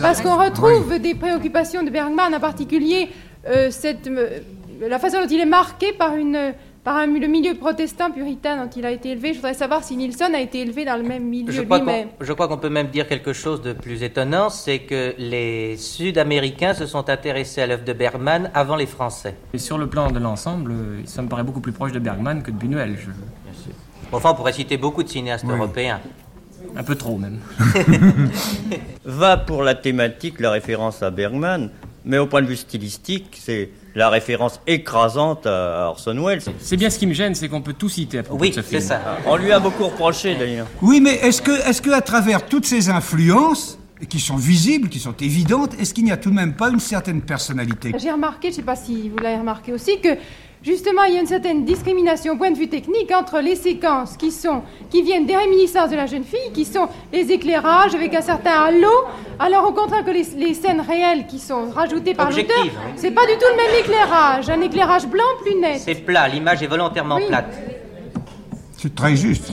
Parce qu'on retrouve des préoccupations de Bergman, en particulier euh, cette, la façon dont il est marqué par, une, par un- le milieu protestant puritain dont il a été élevé. Je voudrais savoir si Nilsson a été élevé dans le même milieu Je crois qu'on lui-même. je crois qu'on peut même dire quelque chose de plus étonnant, c'est que les Sud-Américains se sont intéressés à l'œuvre de Bergman avant les Français. Et sur le plan de l'ensemble, ça me paraît beaucoup plus proche de Bergman que de Buñuel. Je- Enfin, on pourrait citer beaucoup de cinéastes européens. Un peu trop même. [laughs] Va pour la thématique la référence à Bergman, mais au point de vue stylistique, c'est la référence écrasante à Orson Welles. C'est bien ce qui me gêne, c'est qu'on peut tout citer à propos Oui, de ce c'est ça. On lui a beaucoup reproché d'ailleurs. Oui, mais est-ce que, est-ce que à travers toutes ces influences, qui sont visibles, qui sont évidentes, est-ce qu'il n'y a tout de même pas une certaine personnalité? J'ai remarqué, je ne sais pas si vous l'avez remarqué aussi, que justement il y a une certaine discrimination au point de vue technique entre les séquences qui sont qui viennent des réminiscences de la jeune fille, qui sont les éclairages avec un certain halo, alors au contraire que les, les scènes réelles qui sont rajoutées par l'auteur, oui. c'est pas du tout le même éclairage, un éclairage blanc plus net. C'est plat, l'image est volontairement Oui. plate. C'est très juste.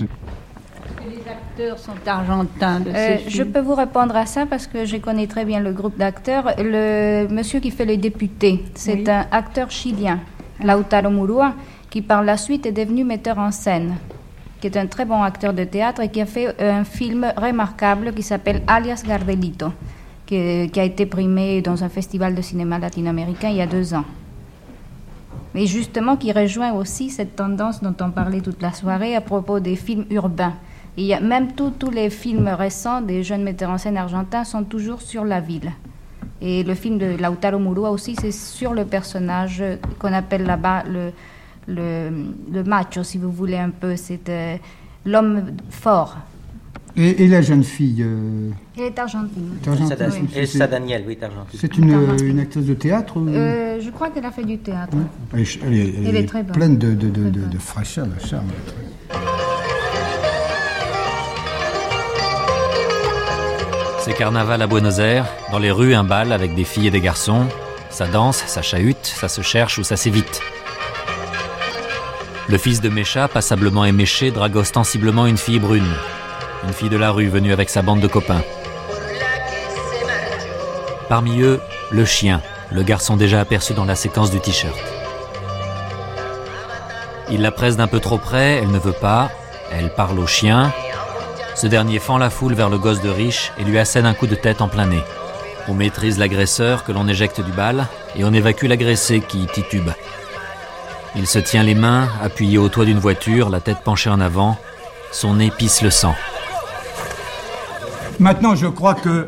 Les acteurs sont argentins de Euh, je peux vous répondre à ça parce que je connais très bien le groupe d'acteurs. Le monsieur qui fait les députés, c'est Oui. un acteur chilien, Lautaro Murua, qui par la suite est devenu metteur en scène, qui est un très bon acteur de théâtre et qui a fait un film remarquable qui s'appelle Alias Gardelito, qui, a été primé dans un festival de cinéma latino-américain il y a deux ans. Et justement, qui rejoint aussi cette tendance dont on parlait toute la soirée à propos des films urbains. A même tous les films récents des jeunes metteurs en scène argentins sont toujours sur la ville. Et le film de Lautaro Murua aussi, c'est sur le personnage qu'on appelle là-bas le, le, le macho, si vous voulez un peu. C'est euh, l'homme fort. Et, et la jeune fille euh, Il est argentine. est argentine, c'est- Elsa Daniel, oui, d'Argentine. C'est une, une actrice de théâtre ou... Euh, je crois qu'elle a fait du théâtre. Elle est, elle est- elle Elle est est très bonne. pleine de, de, de, de, de fraîcheur, de charme. Carnaval à Buenos Aires, dans les rues un bal avec des filles et des garçons. Ça danse, ça chahute, ça se cherche ou ça s'évite. Le fils de Mécha, passablement éméché, drague ostensiblement une fille brune. Une fille de la rue venue avec sa bande de copains. Parmi eux, le chien, le garçon déjà aperçu dans la séquence du t-shirt. Il la presse d'un peu trop près, elle ne veut pas. Elle parle au chien. Ce dernier fend la foule vers le gosse de riche et lui assène un coup de tête en plein nez. On maîtrise l'agresseur que l'on éjecte du bal et on évacue l'agressé qui titube. Il se tient les mains, appuyé au toit d'une voiture, la tête penchée en avant. Son nez pisse le sang. Maintenant, je crois que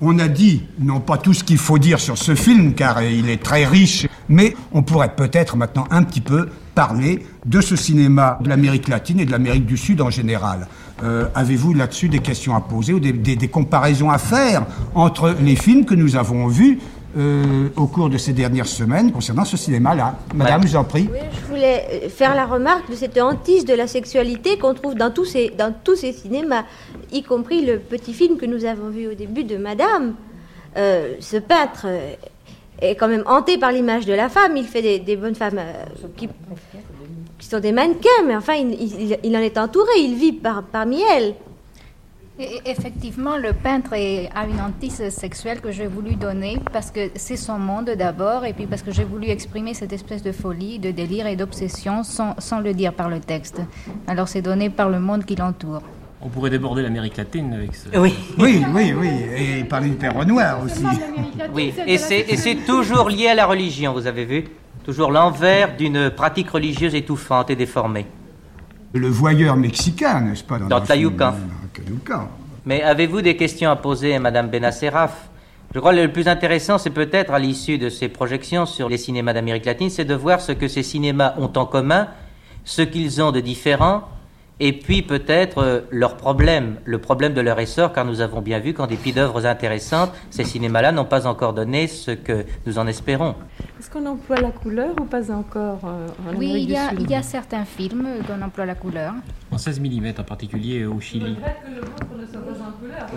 on a dit, non pas tout ce qu'il faut dire sur ce film, car il est très riche, mais on pourrait peut-être maintenant un petit peu parler de ce cinéma de l'Amérique latine et de l'Amérique du Sud en général. Euh, Avez-vous là-dessus des questions à poser ou des, des- des comparaisons à faire entre les films que nous avons vus euh, au cours de ces dernières semaines concernant ce cinéma-là? Madame, je vous en prie. Je voulais euh, faire la remarque de cette hantise de la sexualité qu'on trouve dans tous, ces, dans tous ces cinémas, y compris le petit film que nous avons vu au début de Madame. Euh, ce peintre est quand même hanté par l'image de la femme. Il fait des, bonnes femmes euh, qui, sont des mannequins, mais enfin, il, en est entouré, il vit par, parmi elles. Effectivement, le peintre a une hantise sexuelle que j'ai voulu donner parce que c'est son monde d'abord, et puis parce que j'ai voulu exprimer cette espèce de folie, de délire et d'obsession sans, sans le dire par le texte. Alors c'est donné par le monde qui l'entoure. On pourrait déborder l'Amérique latine avec ce. Oui. Oui, oui, oui. Et parler du père Renoir aussi. Oui, et c'est et c'est toujours lié à la religion, vous avez vu Toujours l'envers d'une pratique religieuse étouffante et déformée. Le voyeur mexicain, n'est-ce pas Dans le Tayucan. film, dans Tayucan. Mais avez-vous des questions à poser à Madame Benacerraf Je crois que le plus intéressant, c'est peut-être à l'issue de ces projections sur les cinémas d'Amérique latine, c'est de voir ce que ces cinémas ont en commun, ce qu'ils ont de différent, et puis peut-être euh, leurs problèmes, le problème de leur essor, car nous avons bien vu qu'en dépit d'œuvres intéressantes, ces cinémas-là n'ont pas encore donné ce que nous en espérons. Est-ce qu'on emploie la couleur ou pas encore euh, en Oui, il y, a, du Sud il y a certains films qu'on emploie la couleur. En 16 mm en particulier au Chili.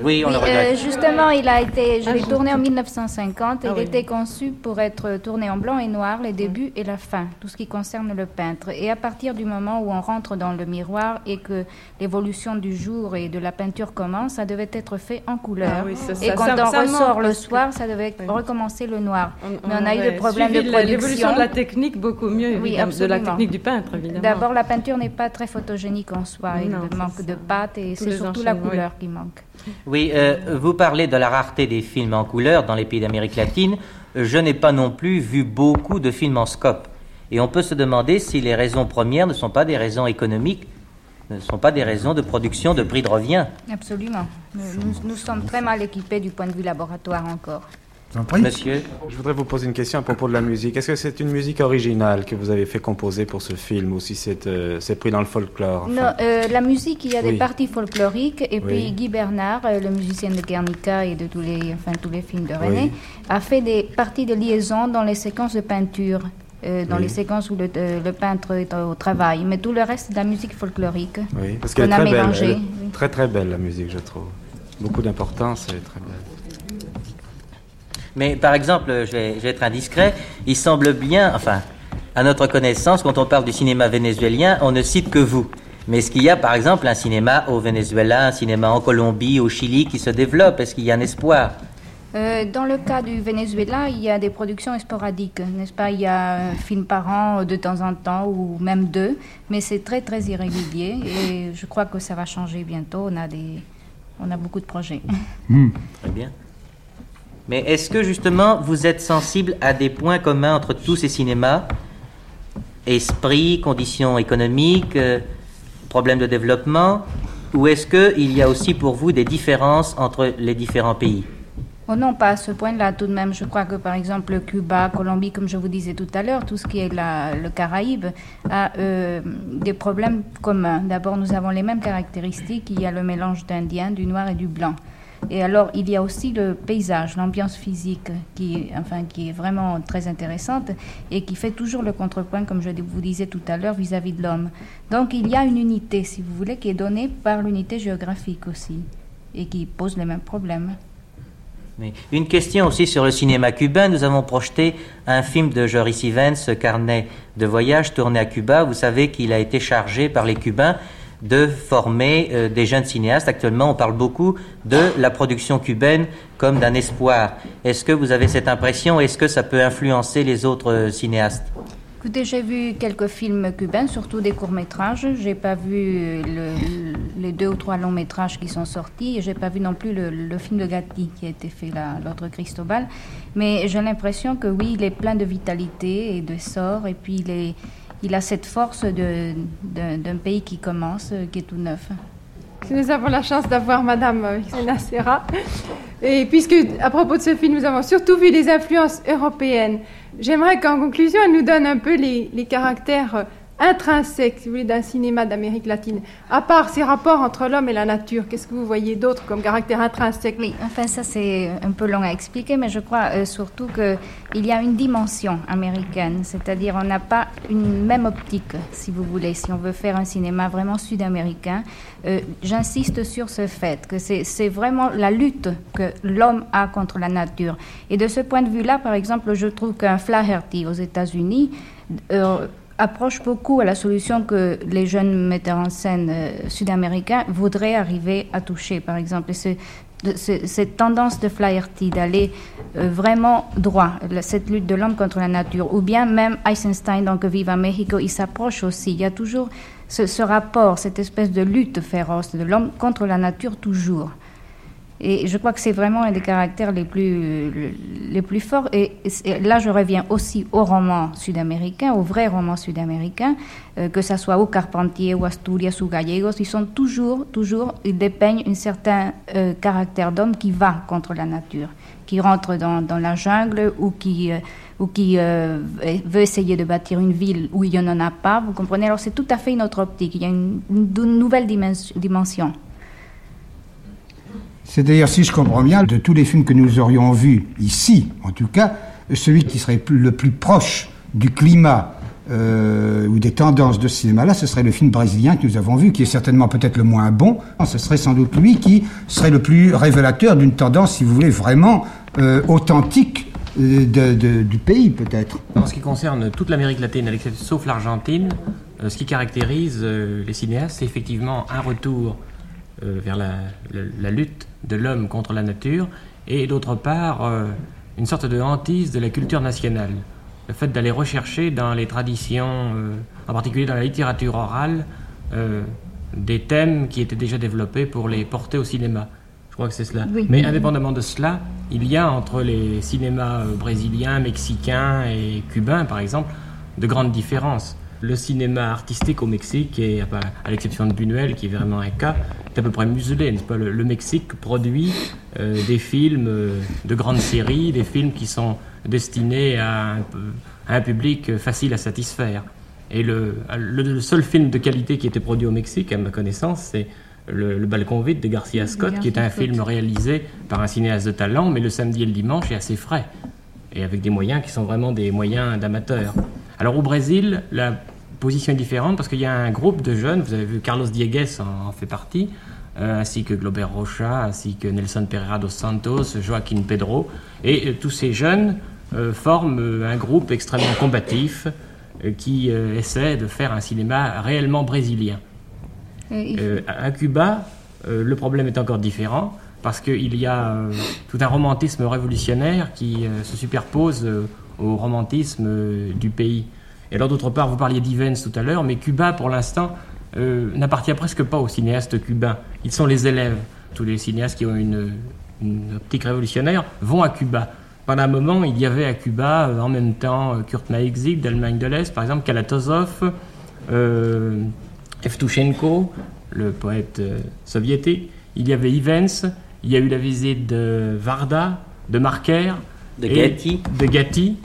Oui, on le Oui, regrette. euh, justement, il a été, je Ah, l'ai tourné en 1950 et Ah il oui. était conçu pour être tourné en blanc et noir, les débuts et la fin, tout ce qui concerne le peintre. Et à partir du moment où on rentre dans le miroir et que l'évolution du jour et de la peinture commence, ça devait être fait en couleur. Ah oui, ça- et ça- quand ça- on ça ressort le soir, ça devait recommencer le noir. Mais on a eu des problèmes de la- L'évolution production. de la technique beaucoup mieux, Oui, de la technique du peintre, évidemment. D'abord, la peinture n'est pas très photogénique en soi. Non, il manque de pâte et c'est surtout la couleur oui. qui manque. Oui, euh, vous parlez de la rareté des films en couleur dans les pays d'Amérique latine. Je n'ai pas non plus vu beaucoup de films en scope. Et on peut se demander si les raisons premières ne sont pas des raisons économiques, ne sont pas des raisons de production de prix de revient. Absolument. Nous, nous- nous sommes très mal équipés du point de vue laboratoire encore. Monsieur Je voudrais vous poser une question à propos de la musique. Est-ce que c'est une musique originale que vous avez fait composer pour ce film ou si c'est euh, pris dans le folklore enfin? Non, euh, la musique, il y a des parties folkloriques et puis. Guy Bernard, euh, le musicien de Guernica et de tous les, enfin, tous les films de René, Oui. a fait des parties de liaison dans les séquences de peinture. euh, dans Oui. les séquences où le, euh, le peintre est au travail, mais tout le reste c'est de la musique folklorique Oui, parce qu'elle est a très belle. mélangée. Elle est Très très belle la musique, je trouve. Beaucoup d'importance, elle est très belle. Mais par exemple, je vais, je vais être indiscret, il semble bien, enfin, à notre connaissance, quand on parle du cinéma vénézuélien, on ne cite que vous. Mais est-ce qu'il y a par exemple un cinéma au Venezuela, un cinéma en Colombie, au Chili qui se développe? Est-ce qu'il y a un espoir? Euh, dans le cas du Venezuela, il y a des productions sporadiques, n'est-ce pas? Il y a un film par an de temps en temps, ou même deux, mais c'est très très irrégulier et je crois que ça va changer bientôt. On a, des, on a beaucoup de projets. Très bien. Mais est-ce que justement vous êtes sensible à des points communs entre tous ces cinémas? Esprit, conditions économiques, euh, problèmes de développement? Ou est-ce qu'il y a aussi pour vous des différences entre les différents pays? Oh non, pas à ce point-là tout de même. Je crois que par exemple Cuba, Colombie, comme je vous disais tout à l'heure, tout ce qui est la- le Caraïbe a euh, des problèmes communs. D'abord, nous avons les mêmes caractéristiques. Il y a le mélange d'Indien, du noir et du blanc. Et alors, il y a aussi le paysage, l'ambiance physique, qui, enfin, qui est vraiment très intéressante et qui fait toujours le contrepoint, comme je vous disais tout à l'heure, vis-à-vis de l'homme. Donc, il y a une unité, si vous voulez, qui est donnée par l'unité géographique aussi et qui pose les mêmes problèmes. Une question aussi sur le cinéma cubain. Nous avons projeté un film de Joris Ivens, Carnet de voyage, tourné à Cuba. Vous savez qu'il a été chargé par les Cubains de former euh, des jeunes cinéastes. Actuellement, on parle beaucoup de la production cubaine comme d'un espoir. Est-ce que vous avez cette impression? Est-ce que ça peut influencer les autres euh, cinéastes? Écoutez, j'ai vu quelques films cubains, surtout des courts-métrages. J'ai pas vu le- les deux ou trois longs-métrages qui sont sortis. Et j'ai pas vu non plus le, le film de Gatti qui a été fait là, l'autre Cristobal. Mais j'ai l'impression que oui, il est plein de vitalité et de sort. Et puis il, est, il a cette force d'un pays qui commence, euh, qui est tout neuf. Nous avons la chance d'avoir Madame euh, Xena Serra. Et puisque, à propos de ce film, nous avons surtout vu les influences européennes, j'aimerais qu'en conclusion, elle nous donne un peu les, les caractères intrinsèques, si vous voulez, d'un cinéma d'Amérique latine. À part ces rapports entre l'homme et la nature, qu'est-ce que vous voyez d'autre comme caractère intrinsèque? Oui, enfin ça c'est un peu long à expliquer, mais je crois euh, surtout qu'il y a une dimension américaine, c'est-à-dire on n'a pas une même optique, si vous voulez, si on veut faire un cinéma vraiment sud-américain. Euh, J'insiste sur ce fait que c'est c'est vraiment la lutte que l'homme a contre la nature. Et de ce point de vue-là, par exemple, je trouve qu'un Flaherty aux États-Unis euh, approche beaucoup à la solution que les jeunes metteurs en scène euh, sud-américains voudraient arriver à toucher, par exemple. Et cette tendance de Flaherty d'aller euh, vraiment droit, cette lutte de l'homme contre la nature, ou bien même Eisenstein dans Que Viva Mexico, il s'approche aussi. Il y a toujours ce rapport, cette espèce de lutte féroce de l'homme contre la nature toujours. Et je crois que c'est vraiment un des caractères les plus, les plus forts. Et, là, je reviens aussi au roman sud-américain, au vrai roman sud-américain, euh, que ce soit au Carpentier, ou Asturias, ou Gallegos, ils sont toujours, toujours, ils dépeignent un certain euh, caractère d'homme qui va contre la nature, qui rentre dans, la jungle ou qui, euh, ou qui veut essayer de bâtir une ville où il n'y en a pas. Vous comprenez? Alors c'est tout à fait une autre optique, il y a une, une nouvelle dimension. C'est d'ailleurs, si je comprends bien, de tous les films que nous aurions vus ici, en tout cas, celui qui serait le plus proche du climat euh, ou des tendances de cinéma-là, ce serait le film brésilien que nous avons vu, qui est certainement peut-être le moins bon. Ce serait sans doute lui qui serait le plus révélateur d'une tendance, si vous voulez, vraiment euh, authentique euh, du pays, peut-être. En ce qui concerne toute l'Amérique latine, sauf l'Argentine, ce qui caractérise les cinéastes, c'est effectivement un retour vers la, lutte de l'homme contre la nature, et d'autre part euh, une sorte de hantise de la culture nationale. Le fait d'aller rechercher dans les traditions, euh, en particulier dans la littérature orale, des thèmes qui étaient déjà développés pour les porter au cinéma. Je crois que c'est cela. Mais indépendamment de cela, il y a entre les cinémas brésiliens, mexicains et cubains, par exemple, de grandes différences le cinéma artistique au Mexique, et à l'exception de Buñuel, qui est vraiment un cas, est à peu près muselé, n'est-ce pas? Le, Mexique produit euh, des films euh, de grandes séries, des films qui sont destinés à un, public facile à satisfaire. Et le, seul film de qualité qui était produit au Mexique, à ma connaissance, c'est le, Balcon vide de Garcia Scott, qui est un film réalisé par un cinéaste de talent, mais le samedi et le dimanche est assez frais, et avec des moyens qui sont vraiment des moyens d'amateurs. Alors au Brésil, la position est différente parce qu'il y a un groupe de jeunes, vous avez vu Carlos Diegues en, fait partie, euh, ainsi que Glober Rocha, ainsi que Nelson Pereira dos Santos, Joaquin Pedro, et euh, tous ces jeunes euh, forment un groupe extrêmement combatif qui essaie de faire un cinéma réellement brésilien. à Cuba, le problème est encore différent parce qu'il y a tout un romantisme révolutionnaire qui se superpose au romantisme du pays. Et alors d'autre part, vous parliez d'Ivens tout à l'heure, mais Cuba, pour l'instant, euh, n'appartient presque pas aux cinéastes cubains. Ils sont les élèves. Tous les cinéastes qui ont une, optique révolutionnaire vont à Cuba. Pendant un moment, il y avait à Cuba, euh, en même temps, euh, Kurt Maexig d'Allemagne de l'Est, par exemple, Kalatozov, euh, Evtushenko, le poète soviétique. Il y avait Ivens, il y a eu la visite de Varda, de Marker, de Gatti, de Gatti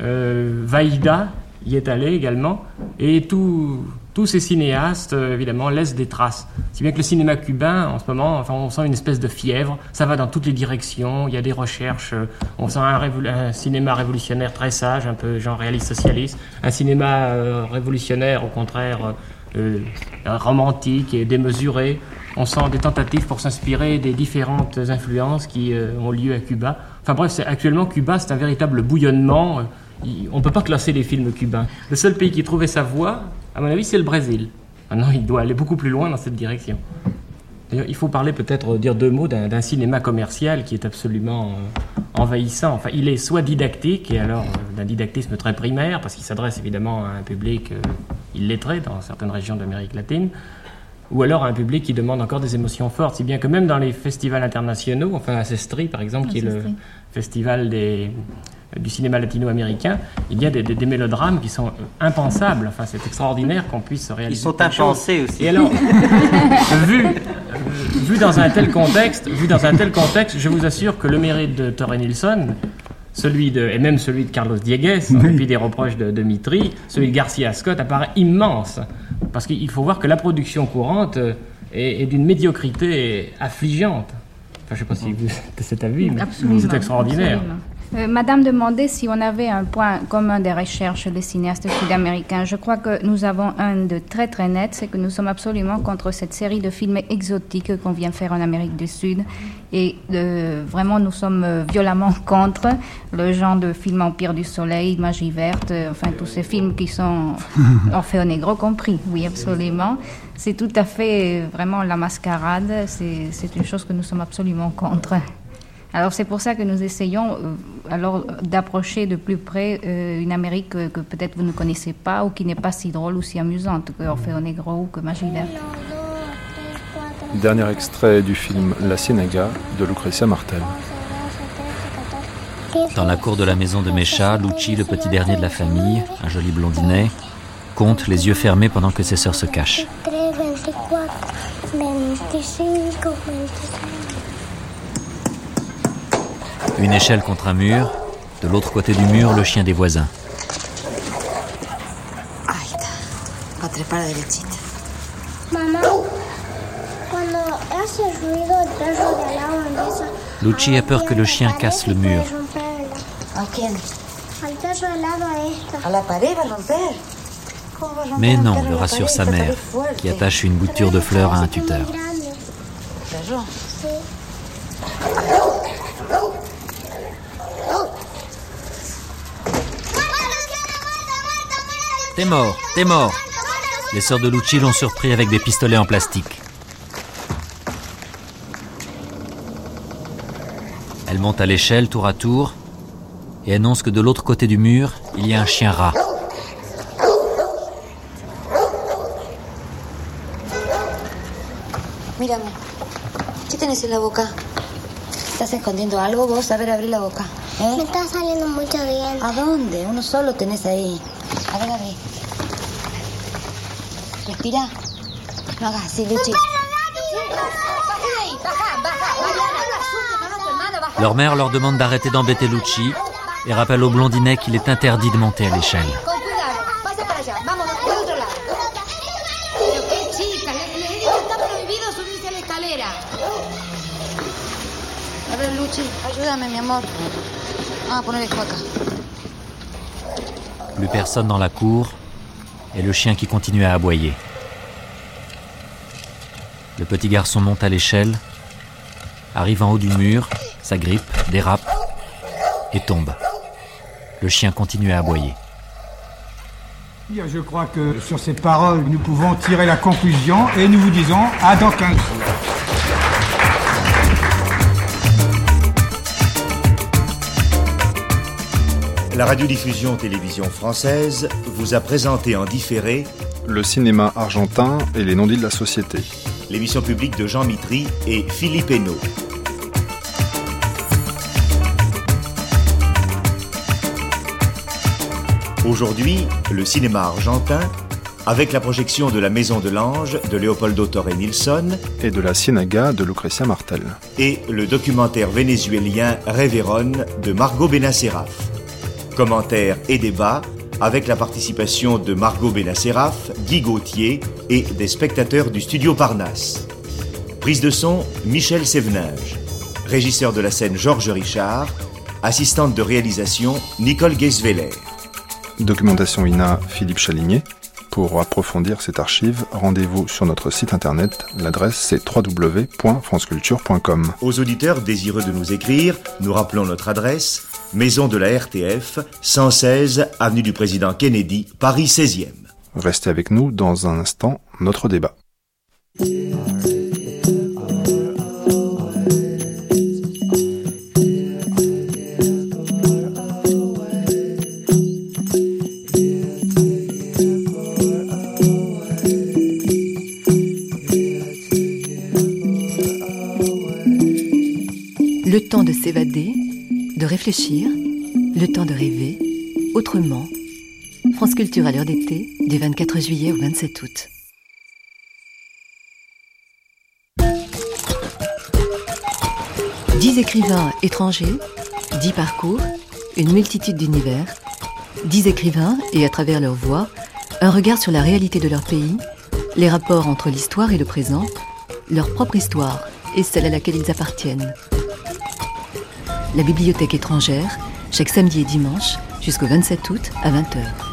Vaïda, y est allé également. Et tous ces cinéastes, euh, évidemment, laissent des traces. Si bien que le cinéma cubain, en ce moment, enfin, on sent une espèce de fièvre. Ça va dans toutes les directions. Il y a des recherches. Euh, on sent un, cinéma révolutionnaire très sage, un peu genre réaliste socialiste. Un cinéma euh, révolutionnaire, au contraire, romantique et démesuré. On sent des tentatives pour s'inspirer des différentes influences qui ont lieu à Cuba. Enfin bref, actuellement, Cuba, c'est un véritable bouillonnement on ne peut pas classer les films cubains. Le seul pays qui trouvait sa voie, à mon avis, c'est le Brésil. Maintenant, il doit aller beaucoup plus loin dans cette direction. D'ailleurs, il faut parler peut-être, dire deux mots d'un cinéma commercial qui est absolument euh, envahissant. Enfin, il est soit didactique, et alors euh, d'un didactisme très primaire, parce qu'il s'adresse évidemment à un public euh, illettré dans certaines régions d'Amérique latine, ou alors à un public qui demande encore des émotions fortes, si bien que même dans les festivals internationaux, enfin à Sestri par exemple, qui est le festival des, du cinéma latino-américain, il y a des, mélodrames qui sont impensables. Enfin, c'est extraordinaire qu'on puisse réaliser. Ils sont impensés aussi. Et alors, [laughs] vu, vu dans un tel contexte, vu dans un tel contexte, je vous assure que le mérite de Torre Nilsson, celui de, et même celui de Carlos Diegues, et puis des reproches de, de Mitri, celui de Garcia Scott apparaît immense. Parce qu'il faut voir que la production courante est, d'une médiocrité affligeante. Enfin, je ne sais pas si vous, c'est à vue, mais c'est extraordinaire. Euh, Madame demandait si on avait un point commun des recherches des cinéastes sud-américains. Je crois que nous avons un de très très net, c'est que nous sommes absolument contre cette série de films exotiques qu'on vient faire en Amérique du Sud. Et euh, vraiment, nous sommes euh, violemment [laughs] contre le genre de film Empire du Soleil, Magie Verte, euh, enfin tous ces films qui sont [laughs] Orfeo Negro compris. Oui, absolument. C'est tout à fait vraiment la mascarade. C'est une chose que nous sommes absolument contre. Alors c'est pour ça que nous essayons euh, alors d'approcher de plus près euh, une Amérique que peut-être vous ne connaissez pas ou qui n'est pas si drôle ou si amusante que Orfeo Negro ou que Magie Verte. Dernier extrait du film La Ciénaga de Lucrecia Martel. Dans la cour de la maison de Mecha, Lucci, le petit dernier de la famille, un joli blondinet, compte les yeux fermés pendant que ses sœurs se cachent. 23, 24, 25, 26. Une échelle contre un mur, de l'autre côté du mur, le chien des voisins. Va a peur que le chien casse le mur. a romperlo. ¿A quién? Al perro al lado a esta. ¿A la pared va a romper? ¿Cómo va a romper Mais non, le rassure sa mère, qui attache une bouture de fleurs à un tuteur. Grande. Perro. Sí. T'es mort, t'es mort Les sœurs de Lucci l'ont surpris avec des pistolets en plastique. Elle monte à l'échelle tour à tour et annonce que de l'autre côté du mur, il y a un chien rat. Mírame. ¿Qué tenés en la boca? ¿Estás escondiendo algo vos? A ver, abrí la boca. ¿Eh? Me está saliendo mucho diente. ¿A dónde? Uno solo tenés ahí. A ver, abrí. Respira. No hagas así, Luchi. Leur mère leur demande d'arrêter d'embêter Lucci et rappelle au blondinet qu'il est interdit de monter à l'échelle. Plus personne dans la cour et le chien qui continue à aboyer. Le petit garçon monte à l'échelle, arrive en haut du mur, s'agrippe, dérape et tombe. Le chien continue à aboyer. Je crois que sur ces paroles, nous pouvons tirer la conclusion et nous vous disons à dans 15 La radiodiffusion télévision française vous a présenté en différé Le cinéma argentin et les non-dits de la société. l'émission publique de Jean Mitry et Philippe Hainaut. Aujourd'hui, le cinéma argentin, avec la projection de La Maison de l'Ange de Leopoldo Torre Nilsson Et de la Ciénaga de Lucrecia Martel. et le documentaire vénézuélien Révéron de Margot Benacerraf. Commentaires et débats avec la participation de Margot Benacerraf, Guy Gauthier et des spectateurs du studio Parnasse. Prise de son, Michel Sévenage. Régisseur de la scène, Georges Richard. Assistante de réalisation, Nicole Geisweller. Documentation INA Philippe Chaligné. Pour approfondir cette archive, rendez-vous sur notre site internet. L'adresse c'est www.franceculture.com. Aux auditeurs désireux de nous écrire, nous rappelons notre adresse Maison de la RTF, 116 Avenue du Président Kennedy, Paris 16e. Restez avec nous dans un instant, notre débat. Le temps de s'évader, de réfléchir, le temps de rêver, autrement. France Culture à l'heure d'été, du 24 juillet au 27 août. Dix écrivains étrangers, dix parcours, une multitude d'univers, dix écrivains et à travers leur voix, un regard sur la réalité de leur pays, les rapports entre l'histoire et le présent, leur propre histoire et celle à laquelle ils appartiennent. La bibliothèque étrangère, chaque samedi et dimanche jusqu'au 27 août à 20h.